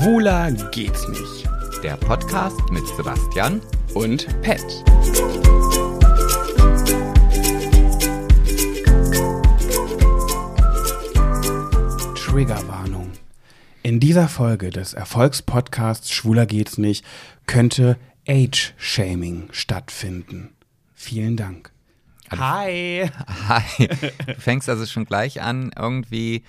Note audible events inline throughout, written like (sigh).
Schwuler geht's nicht. Der Podcast mit Sebastian Und Pet. Triggerwarnung. In dieser Folge des Erfolgspodcasts Schwuler geht's nicht könnte Age-Shaming stattfinden. Vielen Dank. Hi. Hi. Du (laughs) fängst also schon gleich an, irgendwie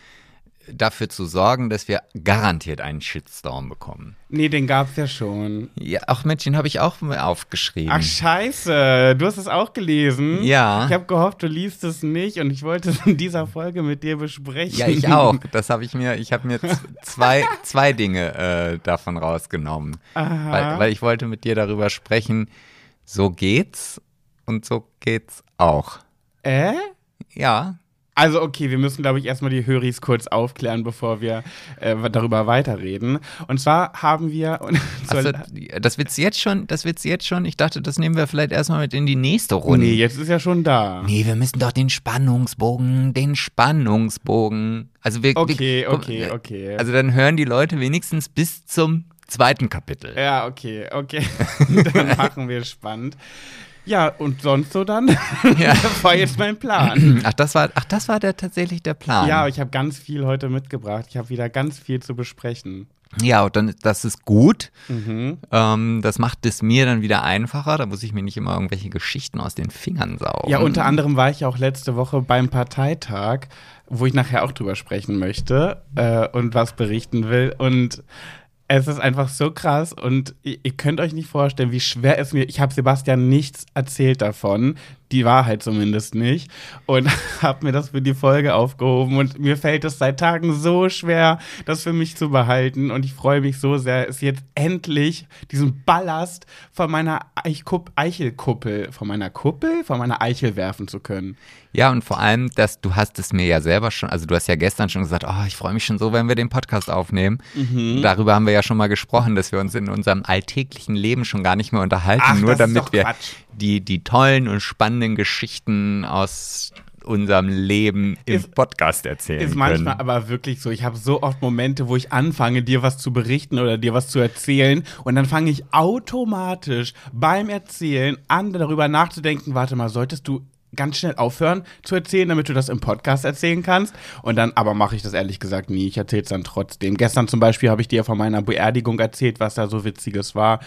dafür zu sorgen, dass wir garantiert einen Shitstorm bekommen. Nee, den gab's ja schon. Ja, ach Mensch, den habe ich auch mal aufgeschrieben. Ach scheiße, du hast es auch gelesen. Ja. Ich habe gehofft, du liest es nicht und ich wollte es in dieser Folge mit dir besprechen. ja, ich auch. (laughs) Das habe ich mir, ich habe mir zwei, zwei Dinge äh, davon rausgenommen. Aha. Weil, weil ich wollte mit dir darüber sprechen, so geht's und so geht's auch. Äh? Ja, Also okay, wir müssen, glaube ich, erstmal die Höris kurz aufklären, bevor wir äh, darüber weiterreden. Und zwar haben wir... also, (laughs) das wird's jetzt schon, das wird's jetzt schon. Ich dachte, das nehmen wir vielleicht erstmal mit in die nächste Runde. nee, jetzt ist ja schon da. Nee, wir müssen doch den Spannungsbogen, den Spannungsbogen. Also wir, Okay, wir, okay, okay. Also dann hören die Leute wenigstens bis zum zweiten Kapitel. Ja, okay, okay. (laughs) (laughs) dann machen wir spannend. Ja, und sonst so dann? (laughs) Ja. das war jetzt mein Plan. (clears throat) Ach, das war, ach, das war der, tatsächlich der Plan. Ja, ich habe ganz viel heute mitgebracht. Ich habe wieder ganz viel zu besprechen. Ja, und dann, das ist gut. Mhm. Ähm, das macht es mir dann wieder einfacher. Da muss ich mir nicht immer irgendwelche Geschichten aus den Fingern saugen. Ja, unter anderem war ich ja auch letzte Woche beim Parteitag, wo ich nachher auch drüber sprechen möchte äh, und was berichten will. Und es ist einfach so krass und ihr, könnt euch nicht vorstellen, wie schwer es mir. Ich habe Sebastian nichts erzählt davon, die Wahrheit zumindest nicht, und (laughs) habe mir das für die Folge aufgehoben. Und mir fällt es seit Tagen so schwer, das für mich zu behalten. Und ich freue mich so sehr, es jetzt endlich diesen Ballast von meiner Eichkupp Eichelkuppel, von meiner Kuppel, von meiner Eichel werfen zu können. Ja, und vor allem, dass du hast es mir ja selber schon, also du hast ja gestern schon gesagt, oh, ich freue mich schon so, wenn wir den Podcast aufnehmen. Mhm. Darüber haben wir ja schon mal gesprochen, dass wir uns in unserem alltäglichen Leben schon gar nicht mehr unterhalten, Ach, nur das ist damit wir Quatsch. Die, die tollen und spannenden Geschichten aus unserem Leben im Ist- Podcast erzählen Ist können. manchmal aber wirklich so. Ich habe so oft Momente, wo ich anfange, dir was zu berichten oder dir was zu erzählen. Und dann fange ich automatisch beim Erzählen an, darüber nachzudenken, warte mal, solltest du ganz schnell aufhören zu erzählen, damit du das im Podcast erzählen kannst. Und dann, aber mache ich das ehrlich gesagt nie. Ich erzähle es dann trotzdem. Gestern zum Beispiel habe ich dir von meiner Beerdigung erzählt, was da so Witziges war.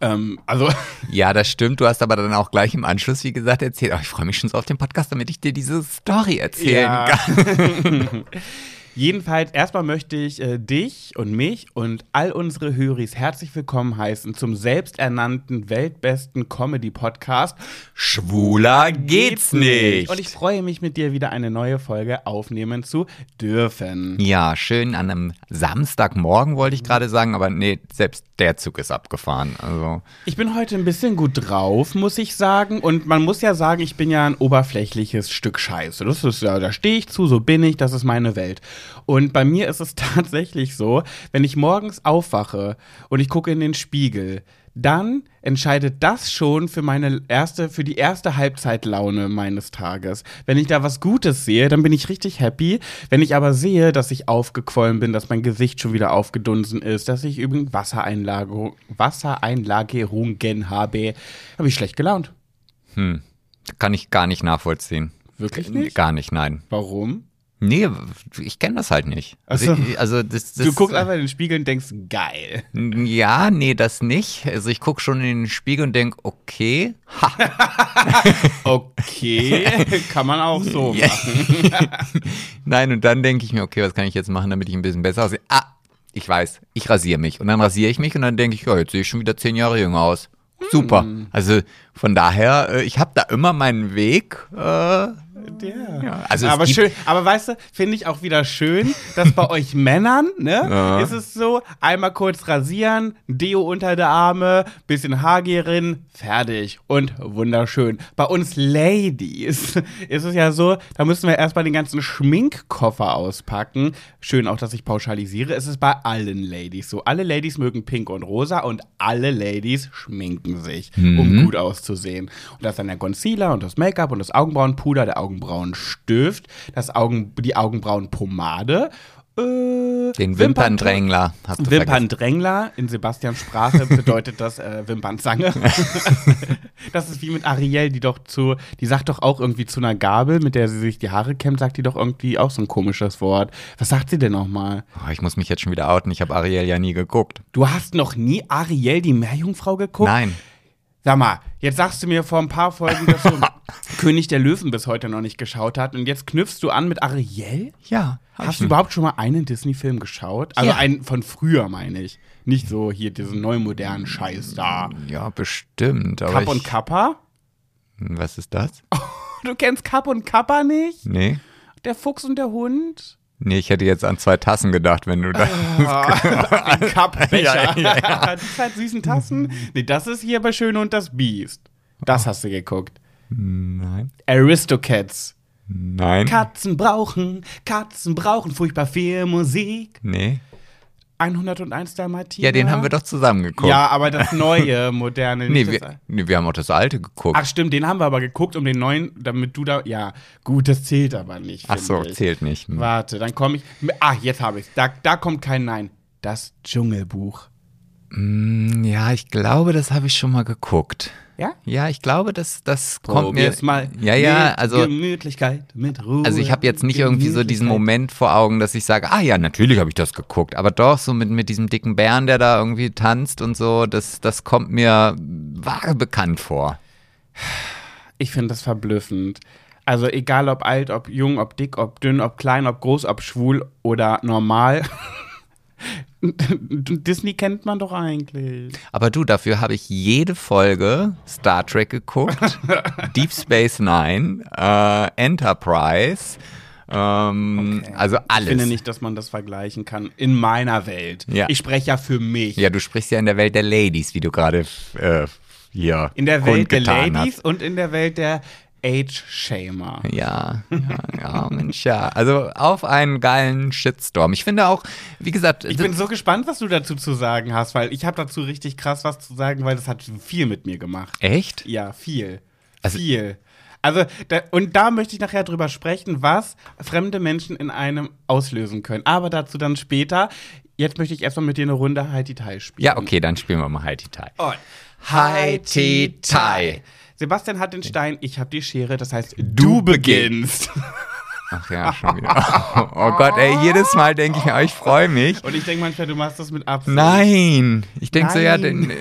Ähm, also, (laughs) Ja, das stimmt. Du hast aber dann auch gleich im Anschluss, wie gesagt, erzählt, oh, ich freue mich schon so auf den Podcast, damit ich dir diese Story erzählen Ja. kann. (laughs) (laughs) Jedenfalls, erstmal möchte ich äh, dich und mich und all unsere Höris herzlich willkommen heißen zum selbsternannten weltbesten Comedy-Podcast Schwuler geht's nicht. Und ich freue mich, mit dir wieder eine neue Folge aufnehmen zu dürfen. Ja, schön an einem Samstagmorgen wollte ich gerade sagen, aber nee, selbst der Zug ist abgefahren. Also, Ich bin heute ein bisschen gut drauf, muss ich sagen. Und man muss ja sagen, ich bin ja ein oberflächliches Stück Scheiße. Das ist ja, da stehe ich zu, so bin ich, das ist meine Welt. Und bei mir ist es (laughs) tatsächlich so, wenn ich morgens aufwache und ich gucke in den Spiegel, dann entscheidet das schon für meine erste, für die erste Halbzeitlaune meines Tages. Wenn ich da was Gutes sehe, dann bin ich richtig happy. Wenn ich aber sehe, dass ich aufgequollen bin, dass mein Gesicht schon wieder aufgedunsen ist, dass ich übrigens Wassereinlagerung, Wassereinlagerungen habe, habe ich schlecht gelaunt. kann ich gar nicht nachvollziehen. Wirklich nicht? Gar nicht, nein. Warum? Nee, ich kenne das halt nicht. Also, also das, das, Du guckst einfach in den Spiegel und denkst, geil. Ja, nee, das nicht. Also ich gucke schon in den Spiegel und denke, okay, ha, (laughs) Okay, kann man auch so (laughs) machen. (laughs) Nein, und dann denke ich mir, okay, was kann ich jetzt machen, damit ich ein bisschen besser aussehe? Ah, ich weiß, ich rasiere mich. Und dann rasiere ich mich und dann denke ich, ja, jetzt sehe ich schon wieder zehn Jahre jünger aus. Super. Also von daher, äh, ich habe da immer meinen Weg. Äh, Ja. also aber schön, aber weißt du, finde ich auch wieder schön, dass bei (laughs) euch Männern, ne, Ja. ist es so, einmal kurz rasieren, Deo unter der Arme, bisschen Haargerin, fertig und wunderschön. Bei uns Ladies (laughs) ist es ja so, da müssen wir erstmal den ganzen Schminkkoffer auspacken. Schön auch, dass ich pauschalisiere. Es ist bei allen Ladies so. Alle Ladies mögen pink und rosa und alle Ladies schminken sich, um gut auszusehen. Und das ist dann der Concealer und das Make-up und das Augenbrauenpuder, der Augenbrauenstift, das Augen, die Augenbrauenpomade Äh, Den Wimperndrängler hast du. Wimperndrängler, in Sebastians Sprache bedeutet das äh, Wimpernzange. (laughs) das ist wie mit Ariel, die doch zu, die sagt doch auch irgendwie zu einer Gabel, mit der sie sich die Haare kämmt, sagt die doch irgendwie auch so ein komisches Wort. Was sagt sie denn nochmal? Oh, ich muss mich jetzt schon wieder outen. Ich habe Ariel ja nie geguckt. Du hast noch nie Ariel, die Meerjungfrau, geguckt? Nein. Sag mal, jetzt sagst du mir vor ein paar Folgen, dass du (laughs) König der Löwen bis heute noch nicht geschaut hast und jetzt knüpfst du an mit Ariel? Ja. Hast du überhaupt schon mal einen Disney-Film geschaut? Also Ja. einen von früher, meine ich. Nicht so hier diesen neumodernen Scheiß da. Ja, bestimmt. Aber Kapp und Kappa? Was ist das? (laughs) Du kennst Kapp und Kappa nicht? Nee. Der Fuchs und der Hund? Nee, ich hätte jetzt an zwei Tassen gedacht, wenn du da. (laughs) (laughs) Ein Kappbecher. Ja, ja, Die (laughs) zwei süßen Tassen? Nee, das ist hier bei Schön und das Biest. Das hast du geguckt. Nein. Aristocats. Nein. Katzen brauchen, Katzen brauchen furchtbar viel Musik. nee. 101 Dalmatiner. Ja, den haben wir doch zusammen geguckt. Ja, aber das neue, moderne. Nee, wir, nee, wir haben auch das alte geguckt. Ach stimmt, den haben wir aber geguckt, um den neuen, damit du da. Ja, gut, das zählt aber nicht. Ach so, ich. zählt nicht. Hm. Warte, dann komme ich. Ah, jetzt habe ich Da, da kommt kein Nein. Das Dschungelbuch. Hm, Ja, ich glaube, das habe ich schon mal geguckt. Ja? Ja, ich glaube, das, das kommt mir. Probier's mal. Ja, ja, mit also. Gemütlichkeit, mit Ruhe. Also ich habe jetzt nicht irgendwie so diesen. Moment vor Augen, dass ich sage, ah ja, natürlich habe ich das geguckt. Aber doch, so mit, mit diesem dicken Bären, der da irgendwie tanzt und so, das, das kommt mir vage bekannt vor. Ich finde das verblüffend. Also egal ob alt, ob jung, ob dick, ob dünn, ob klein, ob groß, ob schwul oder normal. (laughs) (laughs) Disney kennt man doch eigentlich. Aber du, dafür habe ich jede Folge Star Trek geguckt, (laughs) Deep Space Nine, äh, Enterprise, ähm, also Ich alles. finde nicht, dass man das vergleichen kann. In meiner Welt. Ja. Ich spreche ja für mich. Ja, du sprichst ja in der Welt der Ladies, wie du gerade äh, hier In der Welt der Ladies hast. und in der Welt der Age-Shamer. Ja, ja, ja, Mensch, ja. Also auf einen geilen Shitstorm. Ich finde auch, wie gesagt, Ich bin so gespannt, was du dazu zu sagen hast, weil ich habe dazu richtig krass was zu sagen, weil das hat viel mit mir gemacht. echt? Ja, viel. Also- viel. Also, da, und da möchte ich nachher drüber sprechen, was fremde Menschen in einem auslösen können. Aber dazu dann später. Jetzt möchte ich erstmal mit dir eine Runde Heidi Tai spielen. Ja, okay, dann spielen wir mal Heidi Tai. Heidi Tai. Sebastian hat den Stein, ich habe die Schere, das heißt, du beginnst. Ach ja, schon wieder. Oh, Gott, ey, jedes Mal denke ich mir, oh, ich freue mich. Und ich denke manchmal, du machst das mit Absicht. Nein, ich denke so, ja, den,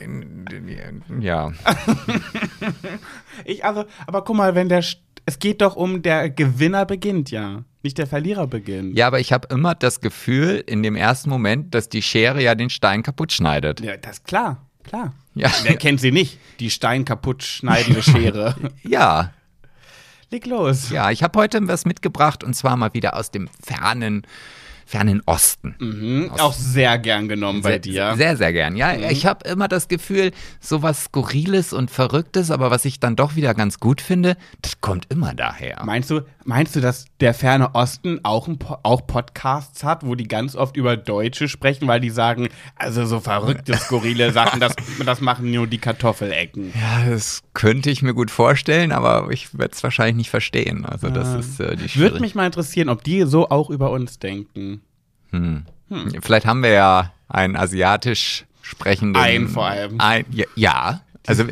den, den, ja. (laughs) Ich, also, aber guck mal, wenn der, es geht doch um, der Gewinner beginnt ja, nicht der Verlierer beginnt. Ja, aber ich habe immer das Gefühl in dem ersten Moment, dass die Schere ja den Stein kaputt schneidet. Ja, das ist klar, klar. Ja. Wer kennt sie nicht? Die Stein kaputt schneidende Schere. (laughs) Ja, Leg los. ja, ich habe heute was mitgebracht und zwar mal wieder aus dem fernen, fernen Osten. Mhm. Auch sehr gern genommen bei Sehr, dir. Mhm. Sehr, sehr gern. Ja, ich habe immer das Gefühl, so was Skurriles und Verrücktes, aber was ich dann doch wieder ganz gut finde, das kommt immer daher. Meinst du, meinst du, dass der ferne Osten auch, ein po auch Podcasts hat, wo die ganz oft über Deutsche sprechen, weil die sagen, also so verrückte, skurrile (laughs) Sachen, das, das machen nur die Kartoffelecken. Ja, das könnte ich mir gut vorstellen, aber ich werde es wahrscheinlich nicht verstehen. Also das ist äh, die Würde mich mal interessieren, ob die so auch über uns denken. Vielleicht haben wir ja einen asiatisch sprechenden. Einen vor allem. Ein, ja, ja. Also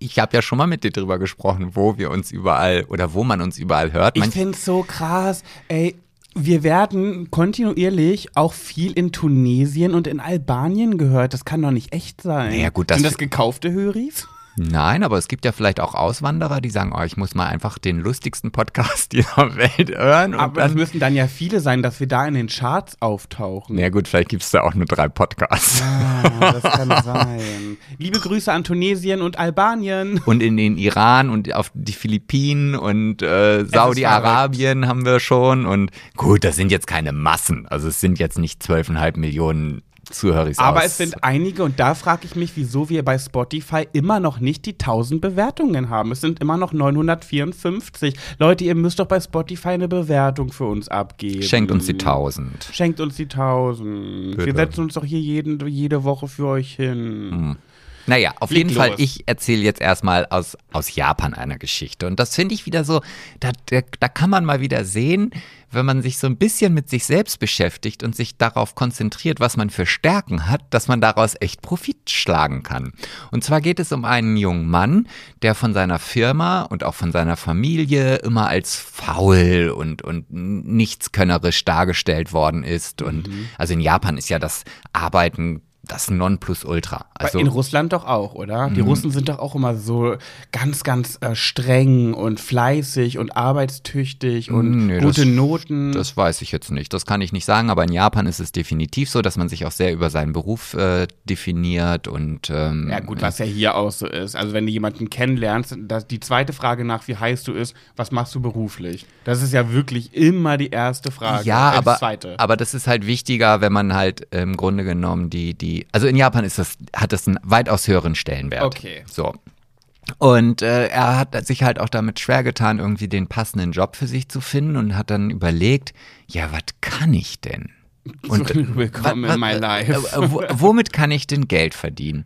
ich habe ja schon mal mit dir drüber gesprochen, wo wir uns überall oder wo man uns überall hört. Ich Manch- finde es so krass, ey. Wir werden kontinuierlich auch viel in Tunesien und in Albanien gehört. Das kann doch nicht echt sein. Naja, gut, das- Sind das gekaufte Höris? Nein, aber es gibt ja vielleicht auch Auswanderer, die sagen, oh, ich muss mal einfach den lustigsten Podcast (laughs) dieser Welt hören. Aber es dann, müssen dann ja viele sein, dass wir da in den Charts auftauchen. ja gut, vielleicht gibt es da auch nur drei Podcasts. Ah, das kann (laughs) sein. Liebe Grüße an Tunesien und Albanien. Und in den Iran und auf die Philippinen und äh, Saudi-Arabien haben wir schon. Und gut, das sind jetzt keine Massen. Also es sind jetzt nicht 12,5 Millionen Zuhörer. Aber aus. es sind einige und da frage ich mich, wieso wir bei Spotify immer noch nicht die 1000 Bewertungen haben. Es sind immer noch 954. Leute, ihr müsst doch bei Spotify eine Bewertung für uns abgeben. Schenkt uns die 1000. Schenkt uns die 1000. Wir Bitte. setzen uns doch hier jeden, jede Woche für euch hin. Naja, auf Leg jeden Fall, los. ich erzähle jetzt erstmal aus, aus Japan eine Geschichte. Und das finde ich wieder so, da, da, da kann man mal wieder sehen, wenn man sich so ein bisschen mit sich selbst beschäftigt und sich darauf konzentriert, was man für Stärken hat, dass man daraus echt Profit schlagen kann. Und zwar geht es um einen jungen Mann, der von seiner Firma und auch von seiner Familie immer als faul und, und nichtskönnerisch dargestellt worden ist. Und also in Japan ist ja das Arbeiten das Nonplusultra. Also in Russland doch auch, oder? Die Russen sind doch auch immer so ganz, ganz äh, streng und fleißig und arbeitstüchtig und Nee, gute das- Noten. Das weiß ich jetzt nicht. Das kann ich nicht sagen, aber in Japan ist es definitiv so, dass man sich auch sehr über seinen Beruf äh, definiert und ähm, ja, gut, was ja hier auch so ist. Also, wenn du jemanden kennenlernst, das, die zweite Frage nach, wie heißt du, ist, was machst du beruflich? Das ist ja wirklich immer die erste Frage. Ja, äh, aber, zweite. aber das ist halt wichtiger, wenn man halt im Grunde genommen die, die, also in Japan ist das, hat das einen weitaus höheren Stellenwert. Okay. So. Und äh, er hat sich halt auch damit schwer getan, irgendwie den passenden Job für sich zu finden und hat dann überlegt, ja, was kann ich denn? Und (laughs) Willkommen wa- in my life. äh, wo, womit kann ich denn Geld verdienen?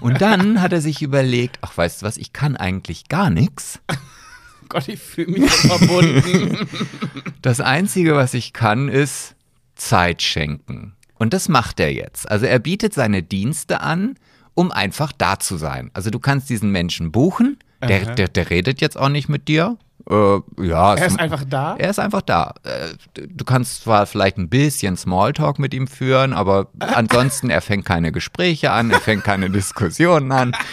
Und dann (laughs) hat er sich überlegt, ach weißt du was, ich kann eigentlich gar nichts. (laughs) Gott, ich fühle mich so verbunden. Das Einzige, was ich kann, ist Zeit schenken. Und das macht er jetzt. Also er bietet seine Dienste an, um einfach da zu sein. Also du kannst diesen Menschen buchen, der, der, der redet jetzt auch nicht mit dir. Äh, ja, er es- ist einfach da. er ist einfach da. Äh, Du kannst zwar vielleicht ein bisschen Smalltalk mit ihm führen, aber (laughs) ansonsten, er fängt keine Gespräche an, er fängt keine Diskussionen an. (laughs)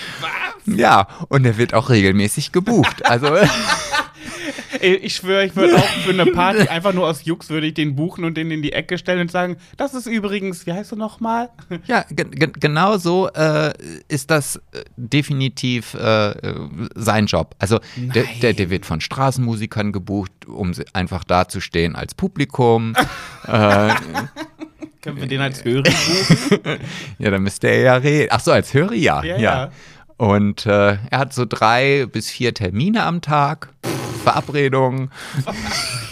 Ja, und er wird auch regelmäßig gebucht. Also, (laughs) Ich schwöre, ich würde auch für eine Party (laughs) einfach nur aus Jux würde ich den buchen und den in die Ecke stellen und sagen, das ist übrigens, wie heißt du nochmal? (laughs) ja, ge ge genau so äh, ist das äh, definitiv äh, sein Job. Also, der, der, der wird von Straßenmusikern gebucht, um einfach dazustehen als Publikum. (laughs) äh, Können wir den als Hörer buchen? Ja, dann müsste er ja reden. Ach so, als Hörer ja. Ja, ja. ja. Und äh, er hat so drei bis vier Termine am Tag, Verabredungen, (laughs)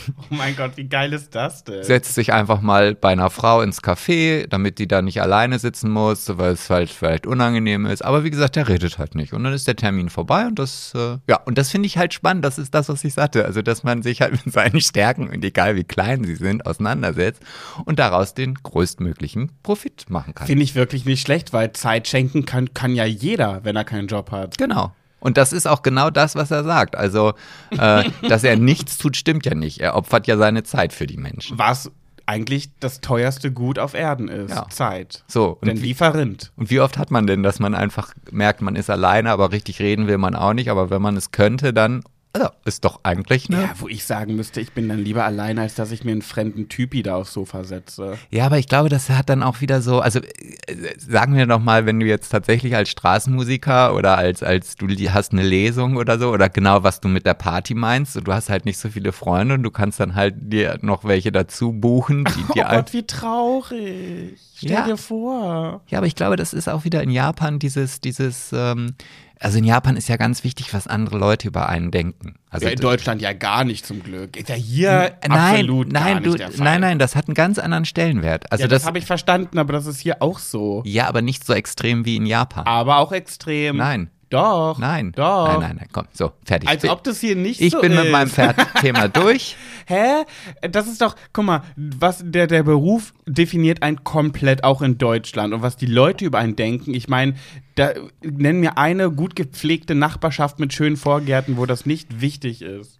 Oh mein Gott, wie geil ist das denn? setzt sich einfach mal bei einer Frau ins Café, damit die da nicht alleine sitzen muss, weil es halt vielleicht unangenehm ist. Aber wie gesagt, der redet halt nicht. Und dann ist der Termin vorbei und das, äh, ja, und das finde ich halt spannend. Das ist das, was ich sagte. Also, dass man sich halt (laughs) mit seinen Stärken, und egal wie klein sie sind, auseinandersetzt und daraus den größtmöglichen Profit machen kann. Finde ich wirklich nicht schlecht, weil Zeit schenken kann, kann ja jeder, wenn er keinen Job hat. Genau. Und das ist auch genau das, was er sagt. Also, äh, (laughs) dass er nichts tut, stimmt ja nicht. Er opfert ja seine Zeit für die Menschen. Was eigentlich das teuerste Gut auf Erden ist. Ja. Zeit. So, und Denn wie, wie verrinnt. und wie oft hat man denn, dass man einfach merkt, man ist alleine, aber richtig reden will man auch nicht. Aber wenn man es könnte, dann also, ist doch eigentlich ne. Ja, wo ich sagen müsste, ich bin dann lieber alleine, als dass ich mir einen fremden Typi da aufs Sofa setze. Ja, aber ich glaube, das hat dann auch wieder so, also äh, sagen wir doch mal, wenn du jetzt tatsächlich als Straßenmusiker oder als, als du hast eine Lesung oder so, oder genau was du mit der Party meinst, und du hast halt nicht so viele Freunde und du kannst dann halt dir noch welche dazu buchen, die (laughs) Oh dir ein- Gott, wie traurig. Stell Ja. dir vor. Ja, aber ich glaube, das ist auch wieder in Japan dieses, dieses, ähm, also in Japan ist ja ganz wichtig, was andere Leute über einen denken. Also Ja, in Deutschland ja gar nicht zum Glück. Ist ja hier nein, absolut gar nein, nicht du, der Fall. nein, nein, das hat einen ganz anderen Stellenwert. Also ja, das, das, habe ich verstanden, aber das ist hier auch so. ja, aber nicht so extrem wie in Japan. Aber auch extrem. Nein. Doch. Nein, Doch. nein, nein, nein, komm, so, fertig. Als ob das hier nicht ich so bin ist. mit meinem (laughs) Thema durch. Hä? Das ist doch, guck mal, was der, der Beruf definiert einen komplett auch in Deutschland und was die Leute über einen denken. Ich meine, da nenn mir eine gut gepflegte Nachbarschaft mit schönen Vorgärten, wo das nicht wichtig ist.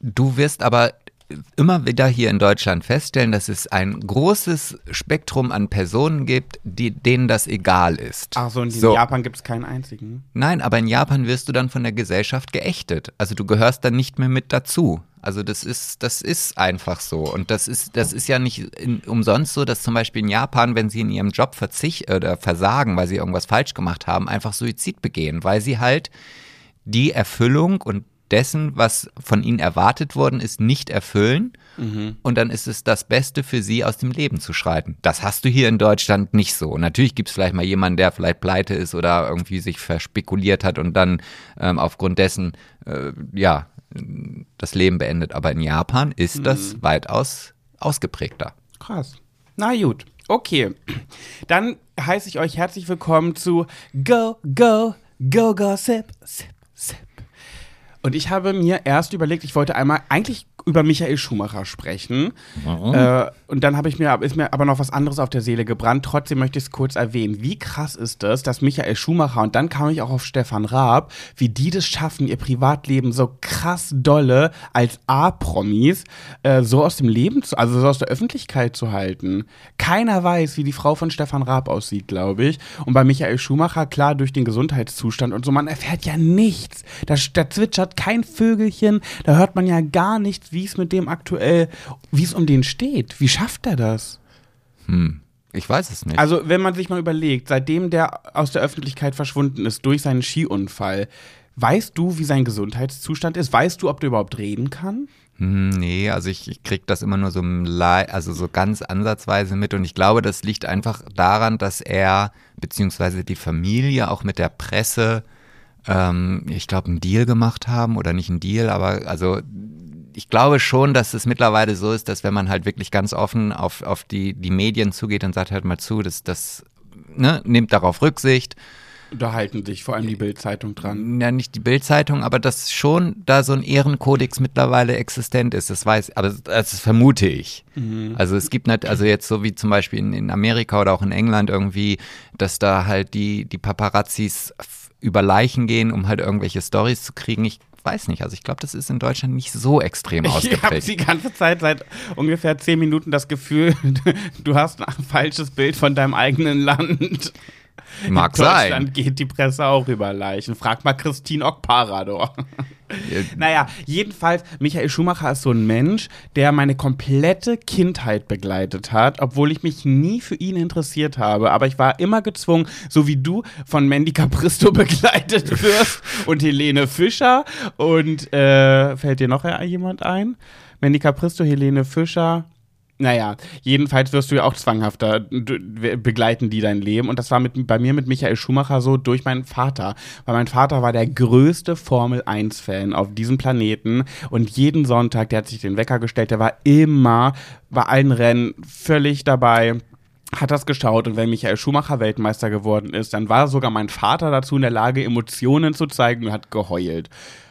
Du wirst aber immer wieder hier in Deutschland feststellen, dass es ein großes Spektrum an Personen gibt, die, denen das egal ist. Ach so, und in So. Japan gibt es keinen einzigen. Nein, aber in Japan wirst du dann von der Gesellschaft geächtet. Also du gehörst dann nicht mehr mit dazu. Also das ist, das ist einfach so. Und das ist, das ist ja nicht in, umsonst so, dass zum Beispiel in Japan, wenn sie in ihrem Job verzicht oder versagen, weil sie irgendwas falsch gemacht haben, einfach Suizid begehen, weil sie halt die Erfüllung und dessen, was von ihnen erwartet worden ist, nicht erfüllen. Und dann ist es das Beste für sie, aus dem Leben zu schreiten. Das hast du hier in Deutschland nicht so. Natürlich gibt es vielleicht mal jemanden, der vielleicht pleite ist oder irgendwie sich verspekuliert hat und dann ähm, aufgrund dessen, äh, ja, das Leben beendet. Aber in Japan ist das weitaus ausgeprägter. Krass. Na gut. Okay, dann heiße ich euch herzlich willkommen zu Go, Go, Go, Go, Sip, Sip, Sip. Und ich habe mir erst überlegt, ich wollte einmal eigentlich über Michael Schumacher sprechen. Äh, und dann habe ich mir, ist mir aber noch was anderes auf der Seele gebrannt. Trotzdem möchte ich es kurz erwähnen. Wie krass ist es, dass Michael Schumacher, und dann kam ich auch auf Stefan Raab, wie die das schaffen, ihr Privatleben so krass dolle als A-Promis äh, so aus dem Leben zu, also so aus der Öffentlichkeit zu halten. Keiner weiß, wie die Frau von Stefan Raab aussieht, glaube ich. Und bei Michael Schumacher, klar, durch den Gesundheitszustand und so, man erfährt ja nichts. Da, da zwitschert kein Vögelchen, da hört man ja gar nichts, wie es mit dem aktuell, wie es um den steht. Wie schafft er das? Hm. Ich weiß es nicht. Also, wenn man sich mal überlegt, seitdem der aus der Öffentlichkeit verschwunden ist durch seinen Skiunfall, weißt du, wie sein Gesundheitszustand ist? Weißt du, ob der überhaupt reden kann? Hm, nee, also ich, ich krieg das immer nur so, also so ganz ansatzweise mit und ich glaube, das liegt einfach daran, dass er beziehungsweise die Familie auch mit der Presse, ähm, ich glaube, einen Deal gemacht haben oder nicht einen Deal, aber also ich glaube schon, dass es mittlerweile so ist, dass wenn man halt wirklich ganz offen auf, auf die, die Medien zugeht und sagt halt mal zu, dass das ne, nimmt darauf Rücksicht. Da halten sich vor allem die Bildzeitung dran. Ja, nicht die Bildzeitung, aber dass schon da so ein Ehrenkodex mittlerweile existent ist, das weiß, aber das vermute ich. Mhm. Also es gibt nicht, also jetzt so wie zum Beispiel in, in Amerika oder auch in England irgendwie, dass da halt die, die Paparazzis über Leichen gehen, um halt irgendwelche Stories zu kriegen. Ich weiß nicht. Also ich glaube, das ist in Deutschland nicht so extrem (laughs) ausgeprägt. Ich habe die ganze Zeit seit ungefähr zehn Minuten das Gefühl, (laughs) du hast ein falsches Bild von deinem eigenen Land. Mag in sein. Deutschland geht die Presse auch über Leichen. Frag mal Christine Ockparador. (laughs) naja, jedenfalls, Michael Schumacher ist so ein Mensch, der meine komplette Kindheit begleitet hat, obwohl ich mich nie für ihn interessiert habe. Aber ich war immer gezwungen, so wie du von Mandy Capristo (laughs) begleitet wirst und Helene Fischer und äh, fällt dir noch jemand ein? Mandy Capristo, Helene Fischer, naja, jedenfalls wirst du ja auch zwanghafter begleiten die dein Leben. Und das war mit, bei mir mit Michael Schumacher so durch meinen Vater. Weil mein Vater war der größte Formel-1-Fan auf diesem Planeten. Und jeden Sonntag, der hat sich den Wecker gestellt, der war immer bei allen Rennen völlig dabei hat das geschaut und wenn Michael Schumacher Weltmeister geworden ist, dann war sogar mein Vater dazu in der Lage, Emotionen zu zeigen und hat geheult.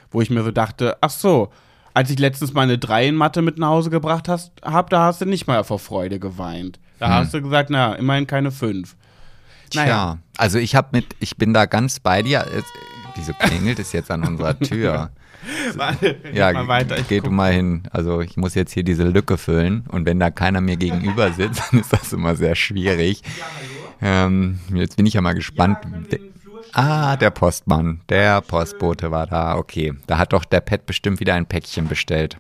Wo ich mir so dachte, ach so, als ich letztens mal eine 3 in Mathe mit nach Hause gebracht habe, da hast du nicht mal vor Freude geweint. Da hm. hast du gesagt, na, immerhin keine 5. Naja. Tja, also ich habe mit, ich bin da ganz bei dir. Wieso klingelt es jetzt an unserer (laughs) Tür? Warte, ja, mal weiter. Ich geh guck. du mal hin. Also ich muss jetzt hier diese Lücke füllen und wenn da keiner mir gegenüber sitzt, (laughs) dann ist das immer sehr schwierig. Ja, ähm, jetzt bin ich ja mal gespannt. Ja, Ah, der Postmann, der Postbote war da. Okay, da hat doch der Pet bestimmt wieder ein Päckchen bestellt.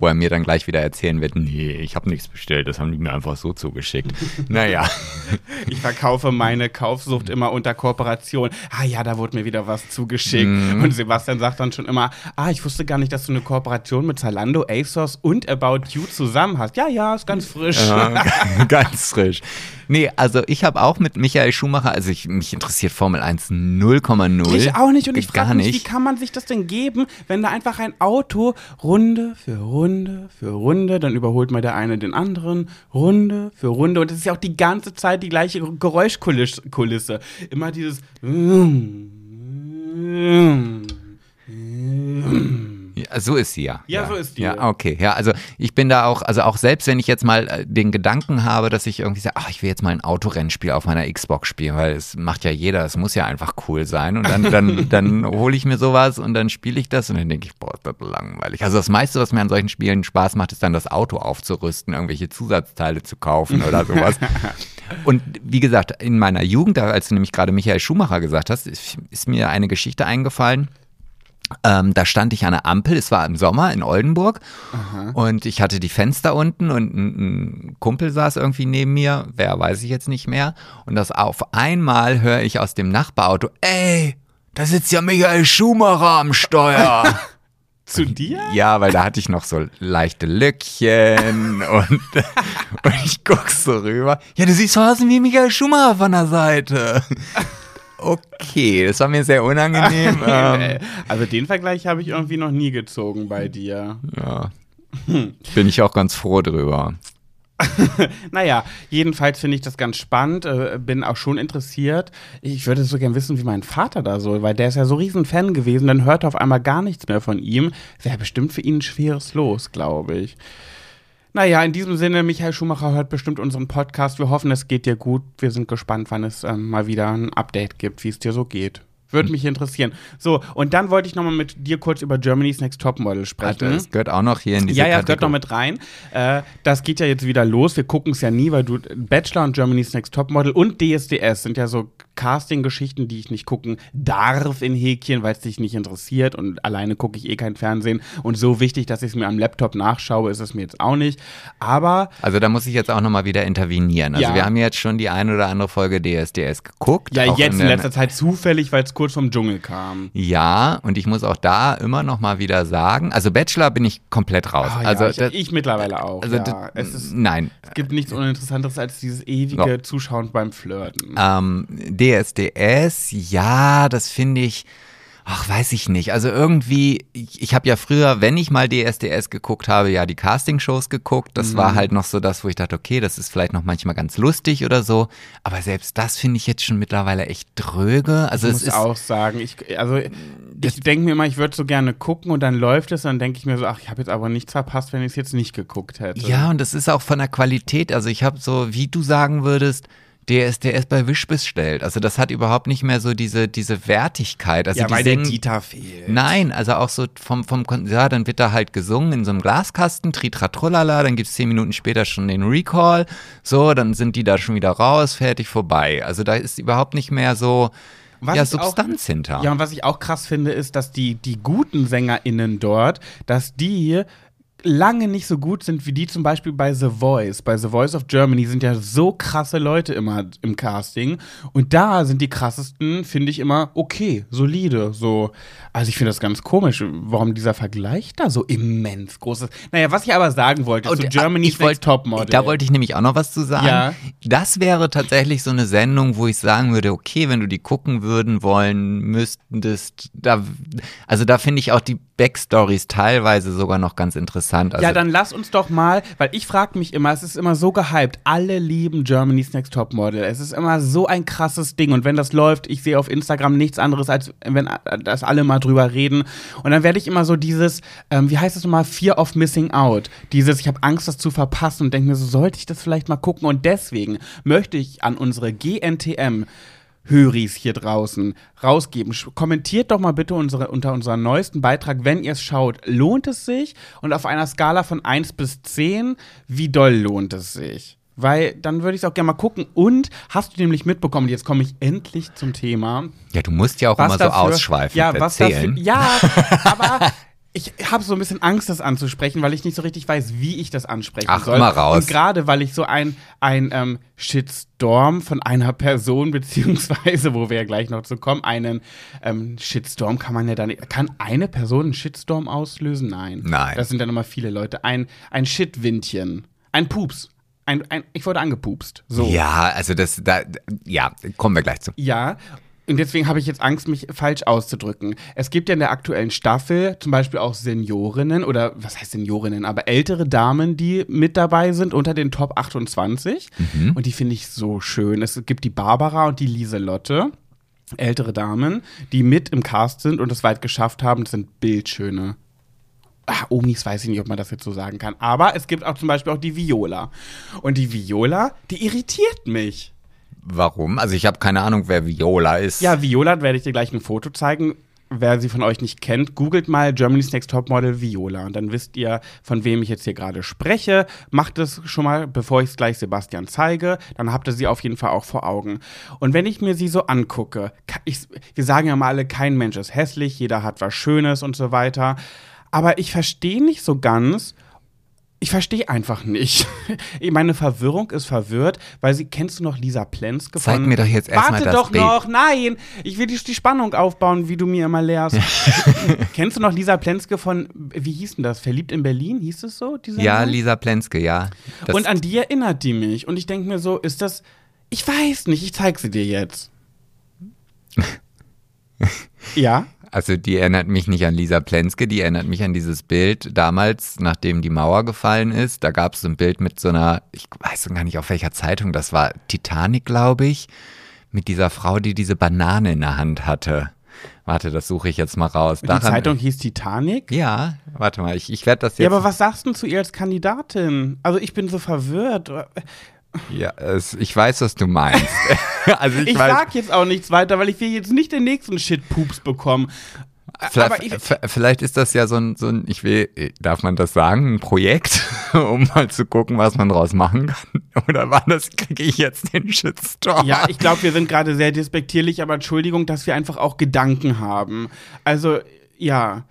Wo er mir dann gleich wieder erzählen wird, nee, ich habe nichts bestellt, das haben die mir einfach so zugeschickt. (laughs) naja. Ich verkaufe meine Kaufsucht immer unter Kooperation. Ah ja, da wurde mir wieder was zugeschickt. Mm. Und Sebastian sagt dann schon immer, ah, ich wusste gar nicht, dass du eine Kooperation mit Zalando, ASOS und About You zusammen hast. Ja, ja, ist ganz frisch. Ja, (laughs) (laughs) ganz frisch. Nee, also ich habe auch mit Michael Schumacher, also ich, mich interessiert Formel 1 0,0. Ich auch nicht und ich frage mich, wie kann man sich das denn geben, wenn da einfach ein Auto Runde für Runde für Runde, dann überholt mal der eine den anderen, Runde für Runde und es ist ja auch die ganze Zeit die gleiche Geräuschkulisse. Immer dieses ja, so ist sie ja. ja. Ja, so ist die. Ja, okay. Ja, also ich bin da auch, also auch selbst wenn ich jetzt mal äh, den Gedanken habe, dass ich irgendwie sage, ach, ich will jetzt mal ein Autorennspiel auf meiner Xbox spielen, weil es macht ja jeder, es muss ja einfach cool sein. Und dann, dann, (laughs) dann hole ich mir sowas und dann spiele ich das und dann denke ich, boah, ist das langweilig. Also das meiste, was mir an solchen Spielen Spaß macht, ist dann das Auto aufzurüsten, irgendwelche Zusatzteile zu kaufen oder sowas. (laughs) und wie gesagt, in meiner Jugend, als du nämlich gerade Michael Schumacher gesagt hast, ist mir eine Geschichte eingefallen ähm, da stand ich an der Ampel, es war im Sommer in Oldenburg Aha. und ich hatte die Fenster unten und ein, ein, Kumpel saß irgendwie neben mir, wer weiß ich jetzt nicht mehr. Und das auf einmal höre ich aus dem Nachbarauto, ey, da sitzt ja Michael Schumacher am Steuer. (laughs) Zu dir? Ja, weil da hatte ich noch so leichte Lückchen (laughs) und, und ich guck so rüber. Ja, du siehst aus wie Michael Schumacher von der Seite. (laughs) Okay, das war mir sehr unangenehm. (laughs) ähm, also den Vergleich habe ich irgendwie noch nie gezogen bei dir. Ja. Bin ich auch ganz froh drüber. (laughs) naja, jedenfalls finde ich das ganz spannend, äh, bin auch schon interessiert. Ich würde so gern wissen, wie mein Vater da so, weil der ist ja so riesen Fan gewesen, dann hört er auf einmal gar nichts mehr von ihm. Wäre bestimmt für ihn ein schweres Los, glaube ich. Naja, in diesem Sinne, Michael Schumacher hört bestimmt unseren Podcast. Wir hoffen, es geht dir gut. Wir sind gespannt, wann es ähm, mal wieder ein Update gibt, wie es dir so geht. Würde mich interessieren. So, und dann wollte ich nochmal mit dir kurz über Germany's Next Topmodel sprechen. Das gehört auch noch hier in diese Ja, ja, es gehört noch mit rein. Äh, das geht ja jetzt wieder los. Wir gucken es ja nie, weil du Bachelor und Germany's Next Topmodel und DSDS sind ja so Casting-Geschichten, die ich nicht gucken darf in Häkchen, weil es dich nicht interessiert und alleine gucke ich eh kein Fernsehen. Und so wichtig, dass ich es mir am Laptop nachschaue, ist es mir jetzt auch nicht. Aber Also da muss ich jetzt auch nochmal wieder intervenieren. Also Ja. wir haben jetzt schon die ein oder andere Folge DSDS geguckt. ja, jetzt in der- letzter Zeit zufällig, weil es kurz vom Dschungel kam. Ja, und ich muss auch da immer noch mal wieder sagen, also Bachelor bin ich komplett raus. Also ja, ich, das- ich mittlerweile auch. also ja. das- es, ist, nein, es gibt nichts Uninteressanteres als dieses ewige Ja. Zuschauen beim Flirten. Ähm, DSDS, ja, das finde ich, ach, weiß ich nicht. Also irgendwie, ich, ich habe ja früher, wenn ich mal DSDS geguckt habe, ja die Castingshows geguckt. Das Mhm. war halt noch so das, wo ich dachte, okay, das ist vielleicht noch manchmal ganz lustig oder so. Aber selbst das finde ich jetzt schon mittlerweile echt dröge. Also ich muss ist auch sagen, ich, also ich denke mir immer, ich würde so gerne gucken und dann läuft es und dann denke ich mir so, ach, ich habe jetzt aber nichts verpasst, wenn ich es jetzt nicht geguckt hätte. Ja, und das ist auch von der Qualität. Also ich habe so, wie du sagen würdest, DSDS bei Wish bestellt. Also das hat überhaupt nicht mehr so diese, diese Wertigkeit. Also ja weil der singen- Dieter fehlt. Nein, also auch so vom, vom, ja, dann wird da halt gesungen in so einem Glaskasten, Tritratrolala, dann gibt's zehn Minuten später schon den Recall, so, dann sind die da schon wieder raus, fertig, vorbei. Also da ist überhaupt nicht mehr so, Was ja, ich auch- Substanz hinter. Ja, und was ich auch krass finde, ist, dass die, die guten SängerInnen dort, dass die lange nicht so gut sind wie die zum Beispiel bei The Voice. Bei The Voice of Germany sind ja so krasse Leute immer im Casting. Und da sind die krassesten, finde ich immer okay, solide. So. Also ich finde das ganz komisch, warum dieser Vergleich da so immens groß ist. Naja, was ich aber sagen wollte zu Und, äh, Germany's ich wollt- Topmodel. Da wollte ich nämlich auch noch was zu sagen. Ja. Das wäre tatsächlich so eine Sendung, wo ich sagen würde, okay, wenn du die gucken würden wollen müsstest, da, also da finde ich auch die Backstories teilweise sogar noch ganz interessant. Also, ja, dann lass uns doch mal, weil ich frage mich immer, es ist immer so gehypt, alle lieben Germany's Next Topmodel. Es ist immer so ein krasses Ding. Und wenn das läuft, ich sehe auf Instagram nichts anderes, als wenn das alle mal drüber reden. Und dann werde ich immer so dieses, ähm, wie heißt es nochmal, Fear of Missing Out. Dieses, ich habe Angst, das zu verpassen und denke mir so, sollte ich das vielleicht mal gucken? Und deswegen möchte ich an unsere GNTM Höris hier draußen rausgeben. Kommentiert doch mal bitte unsere, unter unserem neuesten Beitrag, wenn ihr es schaut, lohnt es sich? Und auf einer Skala von 1 bis 10, wie doll lohnt es sich? Weil dann würde ich es auch gerne mal gucken. Und hast du nämlich mitbekommen, jetzt komme ich endlich zum Thema. ja, du musst ja auch immer so ausschweifend ja, was erzählen. Dafür, ja, (laughs) aber ich habe so ein bisschen Angst, das anzusprechen, weil ich nicht so richtig weiß, wie ich das ansprechen Ach, soll. immer raus. Und gerade, weil ich so ein, ein ähm, Shitstorm von einer (laughs) Person, (laughs) beziehungsweise, wo wir ja gleich noch zu kommen, einen ähm, Shitstorm kann man ja dann, kann eine Person einen Shitstorm auslösen? Nein. Nein. Das sind dann immer viele Leute. Ein, ein Shitwindchen. Ein Pups. Ein, ein, ich wurde angepupst. So. Ja, also das, da, ja, kommen wir gleich zu. Ja, und deswegen habe ich jetzt Angst, mich falsch auszudrücken. Es gibt ja in der aktuellen Staffel zum Beispiel auch Seniorinnen oder was heißt Seniorinnen, aber ältere Damen, die mit dabei sind unter den Top 28. Und die finde ich so schön. Es gibt die Barbara und die Lieselotte. Ältere Damen, die mit im Cast sind und es weit geschafft haben, das sind bildschöne Ah, Omis weiß ich nicht, ob man das jetzt so sagen kann. Aber es gibt auch zum Beispiel auch die Viola. Und die Viola, die irritiert mich. Warum? Also ich habe keine Ahnung, wer Viola ist. Ja, Viola werde ich dir gleich ein Foto zeigen. Wer sie von euch nicht kennt, googelt mal Germany's Next Topmodel Viola und dann wisst ihr, von wem ich jetzt hier gerade spreche. Macht es schon mal, bevor ich es gleich Sebastian zeige, dann habt ihr sie auf jeden Fall auch vor Augen. Und wenn ich mir sie so angucke, ich, wir sagen ja mal alle, kein Mensch ist hässlich, jeder hat was Schönes und so weiter. Aber ich verstehe nicht so ganz, ich verstehe einfach nicht. (laughs) Meine Verwirrung ist verwirrt, weil sie, kennst du noch Lisa Plenske von Zeig mir doch jetzt erst mal Warte das doch Bild. noch, nein! Ich will die, die Spannung aufbauen, wie du mir immer lehrst. (laughs) kennst du noch Lisa Plenske von, wie hieß denn das? Verliebt in Berlin? Hieß es so? Ja, Sendung? Lisa Plenske, ja. Das, Und an die erinnert die mich. Und ich denke mir so, ist das. Ich weiß nicht, ich zeig sie dir jetzt. (laughs) ja? Also die erinnert mich nicht an Lisa Plenske, die erinnert mich an dieses Bild damals, nachdem die Mauer gefallen ist. Da gab es so ein Bild mit so einer, ich weiß gar nicht auf welcher Zeitung, das war Titanic, glaube ich, mit dieser Frau, die diese Banane in der Hand hatte. Warte, das suche ich jetzt mal raus. Die Zeitung hieß Titanic? Ja, warte mal, ich, ich werde das jetzt. Ja, aber was sagst du zu ihr als Kandidatin? Also ich bin so verwirrt. Ja, es, ich weiß, was du meinst. (laughs) also ich, ich weiß, sag jetzt auch nichts weiter, weil ich will jetzt nicht den nächsten Shit-Pups bekommen. Vielleicht, ich, vielleicht, ist das ja so ein, so ein, ich will, darf man das sagen, ein Projekt, (laughs) um mal zu gucken, was man daraus machen kann. (laughs) Oder war das, kriege ich jetzt den Shitstorm? Ja, ich glaube, wir sind gerade sehr despektierlich, aber Entschuldigung, dass wir einfach auch Gedanken haben. Also, ja.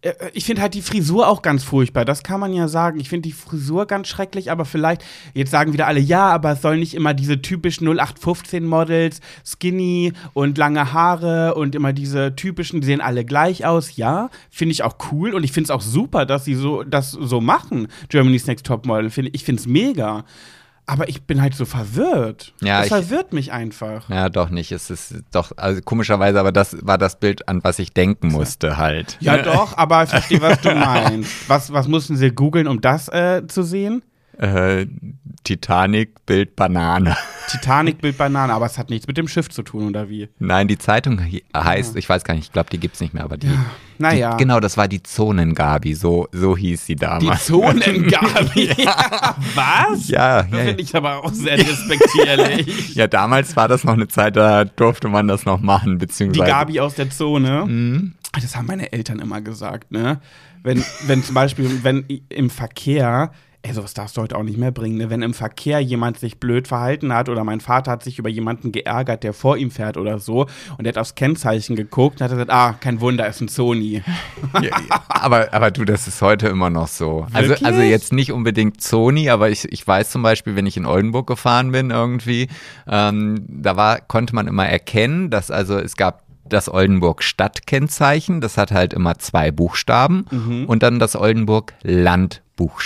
Äh, äh, ich finde halt die Frisur auch ganz furchtbar, das kann man ja sagen. Ich finde die Frisur ganz schrecklich, aber vielleicht, jetzt sagen wieder alle, ja, aber es sollen nicht immer diese typischen 0815 Models, skinny und lange Haare und immer diese typischen, die sehen alle gleich aus. Ja, finde ich auch cool und ich finde es auch super, dass sie so das so machen. Germany's Next Top Model, ich finde es mega. Aber ich bin halt so verwirrt. Ja, das ich, verwirrt mich einfach. Ja, doch nicht. Es ist doch, also komischerweise, aber das war das Bild, an was ich denken musste halt. Ja, doch, aber ich verstehe, was du (laughs) meinst. Was, was mussten sie googeln, um das äh, zu sehen? Äh, Titanic Bild Banane. (laughs) Titanic Bild Banane, aber es hat nichts mit dem Schiff zu tun, oder wie? Nein, die Zeitung heißt, ja. ich weiß gar nicht, ich glaube, die gibt es nicht mehr, aber die. Ja. Naja. Die, genau, das war die Zonengabi, so, so hieß sie damals. Die Zonengabi? (laughs) (laughs) ja. Was? Ja. Das finde ich aber auch sehr respektierlich. ja, damals war das noch eine Zeit, da durfte man das noch machen, beziehungsweise. Die Gabi aus der Zone. Mhm. Das haben meine Eltern immer gesagt, ne? Wenn, wenn zum Beispiel, wenn im Verkehr ey, sowas darfst du heute auch nicht mehr bringen. Ne? Wenn im Verkehr jemand sich blöd verhalten hat oder mein Vater hat sich über jemanden geärgert, der vor ihm fährt oder so und er hat aufs Kennzeichen geguckt und hat gesagt, ah, kein Wunder, ist ein Sony. (laughs) Ja, ja, aber, aber du, das ist heute immer noch so. Also, also jetzt nicht unbedingt Sony, aber ich, ich weiß zum Beispiel, wenn ich in Oldenburg gefahren bin irgendwie, ähm, da war, konnte man immer erkennen, dass also es gab das Oldenburg Stadtkennzeichen, das hat halt immer zwei Buchstaben mhm. und dann das Oldenburg Land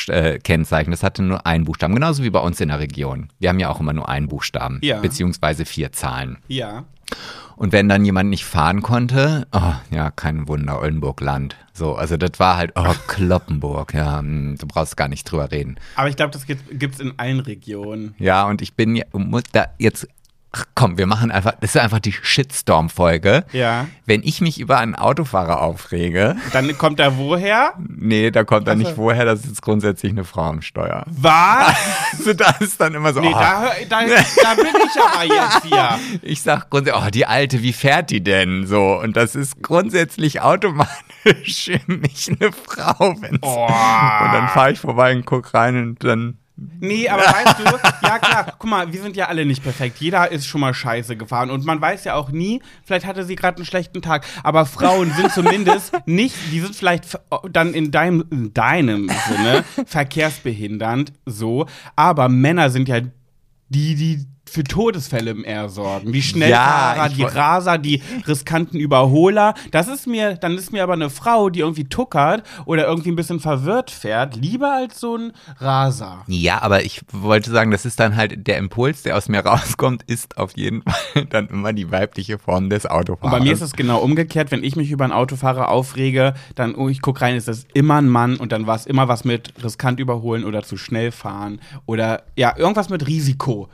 äh, Kennzeichen. Das hatte nur einen Buchstaben, genauso wie bei uns in der Region. Wir haben ja auch immer nur einen Buchstaben, ja. beziehungsweise vier Zahlen. Ja. Und wenn dann jemand nicht fahren konnte, oh, ja, kein Wunder, Oldenburg Land. So, also das war halt, oh, Kloppenburg, ja, hm, du brauchst gar nicht drüber reden. Aber ich glaube, das gibt es in allen Regionen. Ja, und ich bin, muss da jetzt Ach komm, wir machen einfach, das ist einfach die Shitstorm-Folge. Ja. Wenn ich mich über einen Autofahrer aufrege. Dann kommt er woher? Nee, da kommt er nicht woher, das ist grundsätzlich eine Frau am Steuer. Was? (laughs) also das ist dann immer so. Nee, oh. da, da, da, bin ich aber jetzt hier. (laughs) Ich sag grundsätzlich, oh, die Alte, wie fährt die denn? So, und das ist grundsätzlich automatisch (laughs) für mich eine Frau. Wenn's, oh. Und dann fahre ich vorbei und guck rein und dann Nee, aber weißt du, (laughs) ja klar, guck mal, wir sind ja alle nicht perfekt. Jeder ist schon mal scheiße gefahren. Und man weiß ja auch nie, vielleicht hatte sie gerade einen schlechten Tag, aber Frauen sind zumindest (laughs) nicht, die sind vielleicht dann in deinem, in deinem Sinne (laughs) verkehrsbehindernd, so, aber Männer sind ja die, die für Todesfälle im Air sorgen. Die Schnellfahrer, ja, die Raser, die riskanten Überholer. Das ist mir, dann ist mir aber eine Frau, die irgendwie tuckert oder irgendwie ein bisschen verwirrt fährt, lieber als so ein Raser. Ja, aber ich wollte sagen, das ist dann halt der Impuls, der aus mir rauskommt, ist auf jeden (laughs) Fall dann immer die weibliche Form des Autofahrers. Und bei mir ist es genau umgekehrt. Wenn ich mich über einen Autofahrer aufrege, dann, oh, ich gucke rein, ist das immer ein Mann und dann war es immer was mit riskant überholen oder zu schnell fahren oder ja, irgendwas mit Risiko.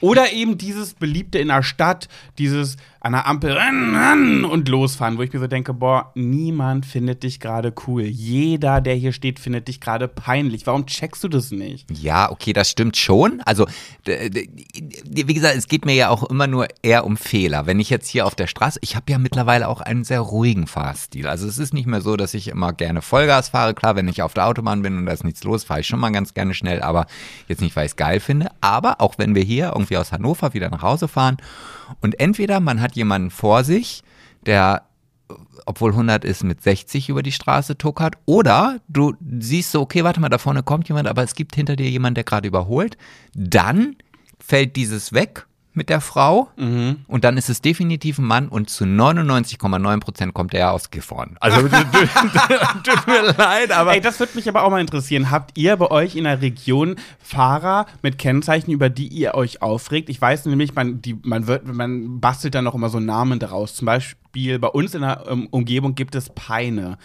Oder eben dieses beliebte in der Stadt, dieses an der Ampel rennen und losfahren, wo ich mir so denke, boah, niemand findet dich gerade cool. Jeder, der hier steht, findet dich gerade peinlich. Warum checkst du das nicht? Ja, okay, das stimmt schon. Also, wie gesagt, es geht mir ja auch immer nur eher um Fehler. Wenn ich jetzt hier auf der Straße, ich habe ja mittlerweile auch einen sehr ruhigen Fahrstil. Also es ist nicht mehr so, dass ich immer gerne Vollgas fahre. Klar, wenn ich auf der Autobahn bin und da ist nichts los, fahre ich schon mal ganz gerne schnell, aber jetzt nicht, weil ich es geil finde. Aber auch wenn wir hier irgendwie aus Hannover wieder nach Hause fahren und entweder man hat jemanden vor sich, der obwohl 100 ist, mit 60 über die Straße tuckert. Oder du siehst so, okay, warte mal, da vorne kommt jemand, aber es gibt hinter dir jemanden, der gerade überholt. Dann fällt dieses weg mit der Frau mhm. und dann ist es definitiv ein Mann und zu 99,9 Prozent kommt er aus Gifhorn. Also (laughs) tut mir leid, aber. Ey, das würde mich aber auch mal interessieren. Habt ihr bei euch in der Region Fahrer mit Kennzeichen, über die ihr euch aufregt? Ich weiß nämlich, man, die, man, wird, man bastelt dann auch immer so Namen daraus. Zum Beispiel Beispiel, bei uns in der um, Umgebung gibt es Peine.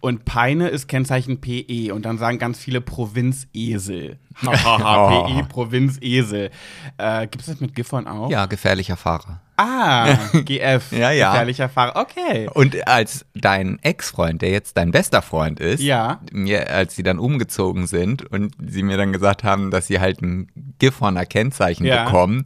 Und Peine ist Kennzeichen PE. Und dann sagen ganz viele Provinzesel. (laughs) Hahaha, PE, Provinzesel. Äh, gibt es das mit Giffern auch? Ja, gefährlicher Fahrer. Ah, (laughs) GF. Ja, ja. Gefährlicher Fahrer. Okay. Und als dein Ex-Freund, der jetzt dein bester Freund ist, Ja. mir, als sie dann umgezogen sind und sie mir dann gesagt haben, dass sie halt ein Gifhorner Kennzeichen Ja. bekommen,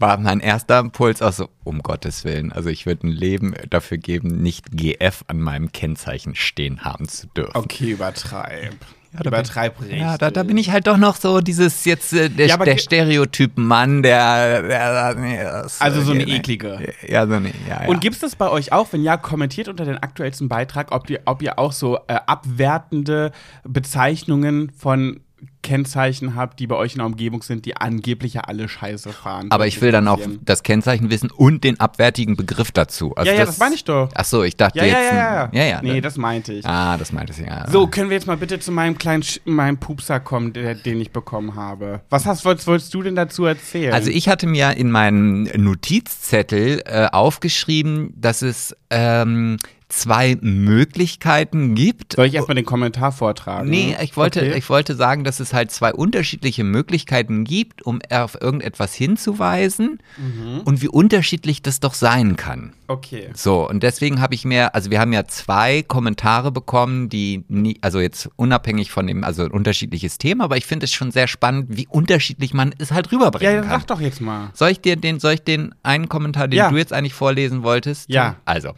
war mein erster Impuls auch so, um Gottes Willen. Also ich würde ein Leben dafür geben, nicht GF an meinem Kennzeichen stehen haben zu dürfen. Okay, übertreib. da übertreib richtig. Ja, da, da bin ich halt doch noch so dieses jetzt äh, der, Ja, der Stereotypen-Mann, der, der nee, das, Also so eine nee. eklige. Ja, so eine, ja, ja. Und gibt es das bei euch auch? Wenn ja, kommentiert unter den aktuellsten Beitrag, ob ihr, ob ihr auch so äh, abwertende Bezeichnungen von Kennzeichen habt, die bei euch in der Umgebung sind, die angeblich ja alle scheiße fahren. Aber ich will dann auch das Kennzeichen wissen und den abwertigen Begriff dazu. Also Ja, ja, das meine ich doch. Ach so, ich dachte Ja, ja, jetzt. ja, ja. ja, ja. Nee, das meinte ich. ah, das meinte ich, ja. So, können wir jetzt mal bitte zu meinem kleinen Sch meinem Pupser kommen, der, den ich bekommen habe. Was hast, wolltest, wolltest du denn dazu erzählen? Also ich hatte mir in meinen Notizzettel äh, aufgeschrieben, dass es ähm, zwei Möglichkeiten gibt. Soll ich erstmal den Kommentar vortragen? Nee, ich wollte, Okay. ich wollte sagen, dass es halt zwei unterschiedliche Möglichkeiten gibt, um auf irgendetwas hinzuweisen Mhm. und wie unterschiedlich das doch sein kann. Okay. So, und deswegen habe ich mir, also wir haben ja zwei Kommentare bekommen, die nie, also jetzt unabhängig von dem, also ein unterschiedliches Thema, aber ich finde es schon sehr spannend, wie unterschiedlich man es halt Ja, rüberbringen dann kann. sag doch jetzt mal. Soll ich dir den, soll ich den einen Kommentar, den Ja. du jetzt eigentlich vorlesen wolltest? Ja. Also,